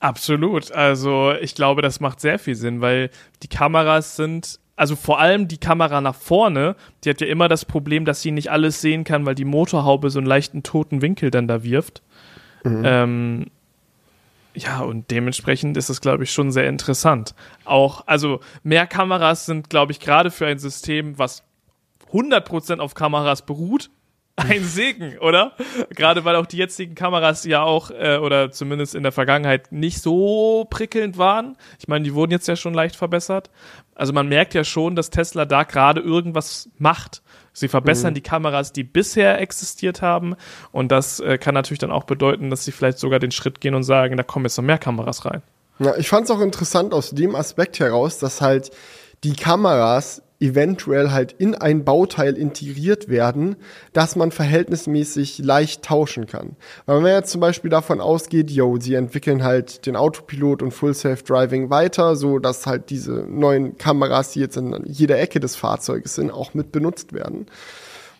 Absolut. Also ich glaube, das macht sehr viel Sinn, weil die Kameras sind, also vor allem die Kamera nach vorne, die hat ja immer das Problem, dass sie nicht alles sehen kann, weil die Motorhaube so einen leichten toten Winkel dann da wirft. Ähm, ja, und dementsprechend ist es, glaube ich, schon sehr interessant. Auch, also mehr Kameras sind, glaube ich, gerade für ein System, was 100% auf Kameras beruht, ein Segen, oder? Gerade weil auch die jetzigen Kameras ja auch, äh, oder zumindest in der Vergangenheit, nicht so prickelnd waren. Ich meine, die wurden jetzt ja schon leicht verbessert. Also man merkt ja schon, dass Tesla da gerade irgendwas macht, Sie verbessern Mhm. die Kameras, die bisher existiert haben. Und das äh, kann natürlich dann auch bedeuten, dass sie vielleicht sogar den Schritt gehen und sagen, da kommen jetzt noch mehr Kameras rein. Ja, ich fand es auch interessant aus dem Aspekt heraus, dass halt die Kameras eventuell halt in ein Bauteil integriert werden, dass man verhältnismäßig leicht tauschen kann. Weil wenn man jetzt zum Beispiel davon ausgeht, yo, sie entwickeln halt den Autopilot und Full Self Driving weiter, so dass halt diese neuen Kameras, die jetzt in jeder Ecke des Fahrzeuges sind, auch mit benutzt werden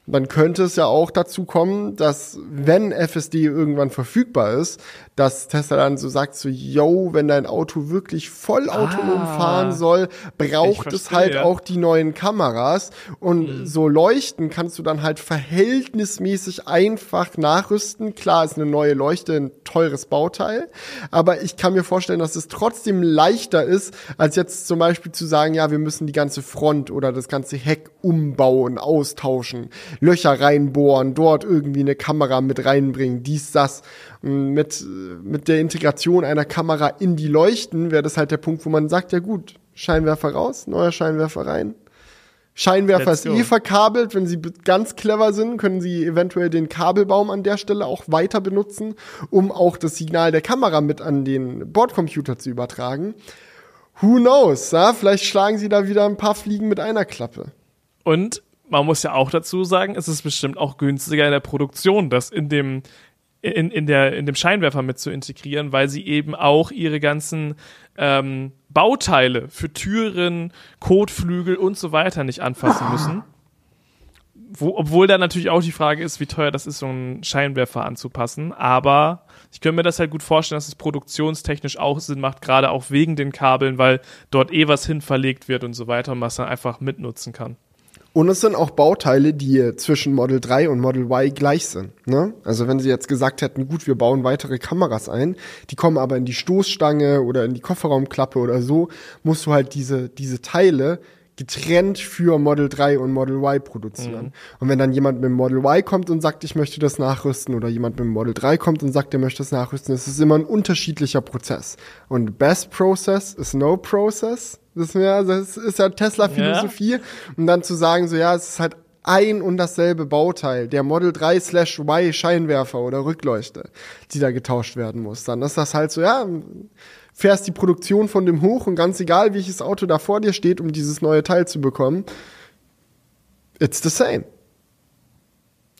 dann könnte es ja auch dazu kommen, dass wenn FSD irgendwann verfügbar ist, dass Tesla dann so sagt so, yo, wenn dein Auto wirklich voll autonom Ah. fahren soll, braucht Ich es verstehe, halt ja. auch die neuen Kameras und so leuchten kannst du dann halt verhältnismäßig einfach nachrüsten. Klar ist eine neue Leuchte ein teures Bauteil, aber ich kann mir vorstellen, dass es trotzdem leichter ist, als jetzt zum Beispiel zu sagen, ja, wir müssen die ganze Front oder das ganze Heck umbauen, austauschen, Löcher reinbohren, dort irgendwie eine Kamera mit reinbringen, dies, das. Und Mit, mit der Integration einer Kamera in die Leuchten wäre das halt der Punkt, wo man sagt, ja gut, Scheinwerfer raus, neuer Scheinwerfer rein. Scheinwerfer Let's ist go. eh verkabelt. Wenn sie ganz clever sind, können sie eventuell den Kabelbaum an der Stelle auch weiter benutzen, um auch das Signal der Kamera mit an den Bordcomputer zu übertragen. Who knows? Ja? Vielleicht schlagen sie da wieder ein paar Fliegen mit einer Klappe. Und man muss ja auch dazu sagen, es ist bestimmt auch günstiger in der Produktion, das in dem in, in, der, in dem Scheinwerfer mit zu integrieren, weil sie eben auch ihre ganzen ähm, Bauteile für Türen, Kotflügel und so weiter nicht anfassen müssen. Wo, obwohl da natürlich auch die Frage ist, wie teuer das ist, so einen Scheinwerfer anzupassen. Aber ich könnte mir das halt gut vorstellen, dass es produktionstechnisch auch Sinn macht, gerade auch wegen den Kabeln, weil dort eh was hin verlegt wird und so weiter und man es dann einfach mitnutzen kann. Und es sind auch Bauteile, die zwischen Model 3 und Model Y gleich sind. Ne? Also wenn sie jetzt gesagt hätten, gut, wir bauen weitere Kameras ein, die kommen aber in die Stoßstange oder in die Kofferraumklappe oder so, musst du halt diese, diese Teile getrennt für Model 3 und Model Y produzieren. Und wenn dann jemand mit dem Model Y kommt und sagt, ich möchte das nachrüsten, oder jemand mit dem Model 3 kommt und sagt, er möchte das nachrüsten, es ist immer ein unterschiedlicher Prozess. Und Best Process is no process. Das ist ja, das ist ja Tesla-Philosophie. Und dann zu sagen, so ja, es ist halt ein und dasselbe Bauteil, der Model 3 slash Y Scheinwerfer oder Rückleuchte, die da getauscht werden muss. Dann ist das halt so, ja, fährst die Produktion von dem hoch und ganz egal, welches Auto da vor dir steht, um dieses neue Teil zu bekommen, it's the same.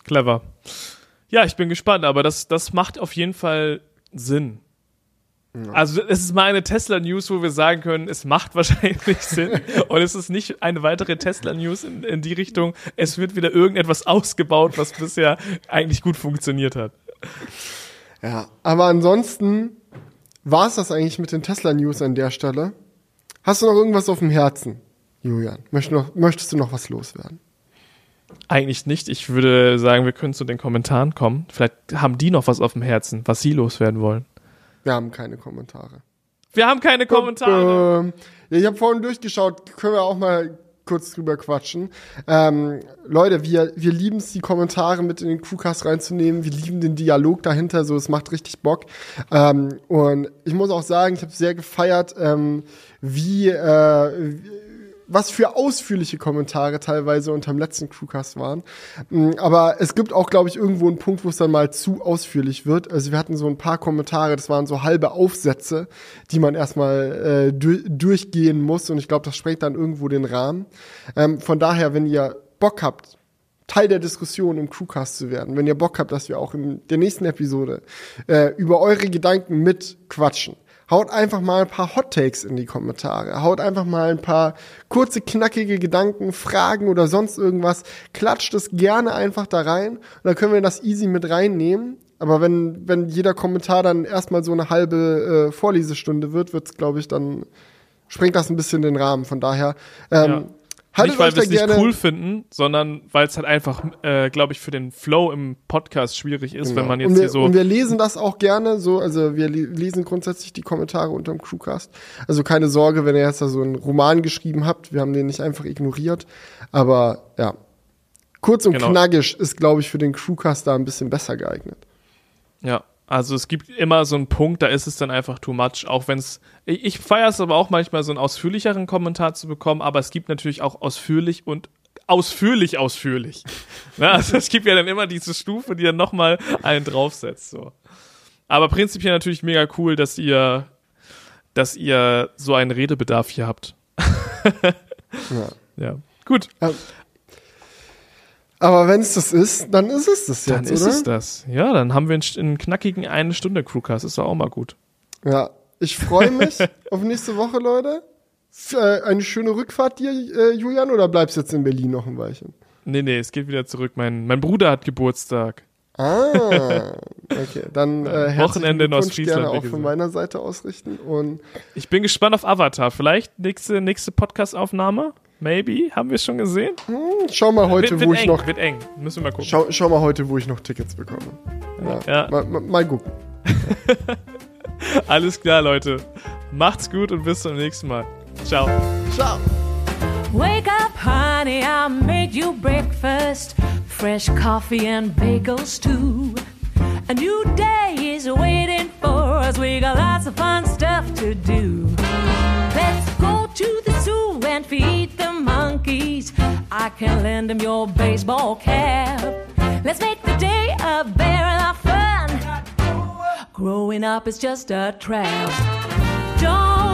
Clever. Ja, ich bin gespannt, aber das, das macht auf jeden Fall Sinn. Also es ist mal eine Tesla-News, wo wir sagen können, es macht wahrscheinlich Sinn. Und es ist nicht eine weitere Tesla-News in, in die Richtung, es wird wieder irgendetwas ausgebaut, was bisher eigentlich gut funktioniert hat. Ja, aber ansonsten war es das eigentlich mit den Tesla-News an der Stelle. Hast du noch irgendwas auf dem Herzen, Julian? Möchtest du noch, möchtest du noch was loswerden? Eigentlich nicht. Ich würde sagen, wir können zu den Kommentaren kommen. Vielleicht haben die noch was auf dem Herzen, was sie loswerden wollen. Wir haben keine Kommentare. Wir haben keine Kommentare. Ähm, ja, ich habe vorhin durchgeschaut, können wir auch mal kurz drüber quatschen. Ähm, Leute, wir, wir lieben es, die Kommentare mit in den Crewcast reinzunehmen. Wir lieben den Dialog dahinter, so es macht richtig Bock. Ähm, und ich muss auch sagen, ich habe sehr gefeiert, ähm, wie, äh, wie was für ausführliche Kommentare teilweise unterm letzten Crewcast waren. Mm, Aber es gibt auch, glaube ich, irgendwo einen Punkt, wo es dann mal zu ausführlich wird. Also wir hatten so ein paar Kommentare, das waren so halbe Aufsätze, die man erstmal äh, du durchgehen muss. Und ich glaube, das sprengt dann irgendwo den Rahmen. Ähm, von daher, wenn ihr Bock habt, Teil der Diskussion im Crewcast zu werden, wenn ihr Bock habt, dass wir auch in der nächsten Episode äh, über eure Gedanken mit quatschen, Haut einfach mal ein paar Hot Takes in die Kommentare. Haut einfach mal ein paar kurze, knackige Gedanken, Fragen oder sonst irgendwas. Klatscht es gerne einfach da rein. Und dann können wir das easy mit reinnehmen. Aber wenn, wenn jeder Kommentar dann erstmal so eine halbe äh, Vorlesestunde wird, wird's, glaube ich, dann sprengt das ein bisschen den Rahmen. Von daher, ähm. Haltet nicht, weil wir es nicht cool finden, sondern weil es halt einfach, äh, glaube ich, für den Flow im Podcast schwierig ist, wenn man Genau. jetzt wir, hier so. Und wir lesen das auch gerne so, also wir le- lesen grundsätzlich die Kommentare unter dem Crewcast. Also keine Sorge, wenn ihr jetzt da so einen Roman geschrieben habt, wir haben den nicht einfach ignoriert. Aber ja, kurz und Genau. knackig ist, glaube ich, für den Crewcast da ein bisschen besser geeignet. Ja, also es gibt immer so einen Punkt, da ist es dann einfach too much, auch wenn es, ich, ich feiere es aber auch manchmal so einen ausführlicheren Kommentar zu bekommen, aber es gibt natürlich auch ausführlich und ausführlich, ausführlich. Na, also es gibt ja dann immer diese Stufe, die dann nochmal einen draufsetzt. So. Aber prinzipiell natürlich mega cool, dass ihr, dass ihr so einen Redebedarf hier habt. Ja. Ja. Gut, Aber wenn es das ist, dann ist es das dann jetzt, ist oder? es das. Ja, dann haben wir einen, einen knackigen eine Stunde Crewcast. Ist doch auch mal gut. Ja, ich freue mich auf nächste Woche, Leute. Äh, Eine schöne Rückfahrt dir, äh, Julian, oder bleibst jetzt in Berlin noch ein Weilchen? Nee, nee, es geht wieder zurück. Mein, mein Bruder hat Geburtstag. Ah, okay. Dann äh, Wochenende in Ostfriesland, auch von meiner Seite ausrichten. Und Ich bin gespannt auf Avatar. Vielleicht nächste, nächste Podcast-Aufnahme? Maybe? Haben wir es schon gesehen? hm, schau mal heute, wird, wird wo ich eng, noch. wird eng. Müssen wir mal gucken. Schau, schau mal heute, wo ich noch Tickets bekomme. Ja. Ja. Mal, mal, mal gucken. Alles klar, Leute. Macht's gut und bis zum nächsten Mal. Ciao. Ciao. Wake up, honey, I made you breakfast. Fresh coffee and bagels, too. A new day is waiting for us. We got lots of fun stuff to do. Let's go to the zoo and feed the I can lend them your baseball cap. Let's make the day a lot of fun. Growing up is just a trap. Don't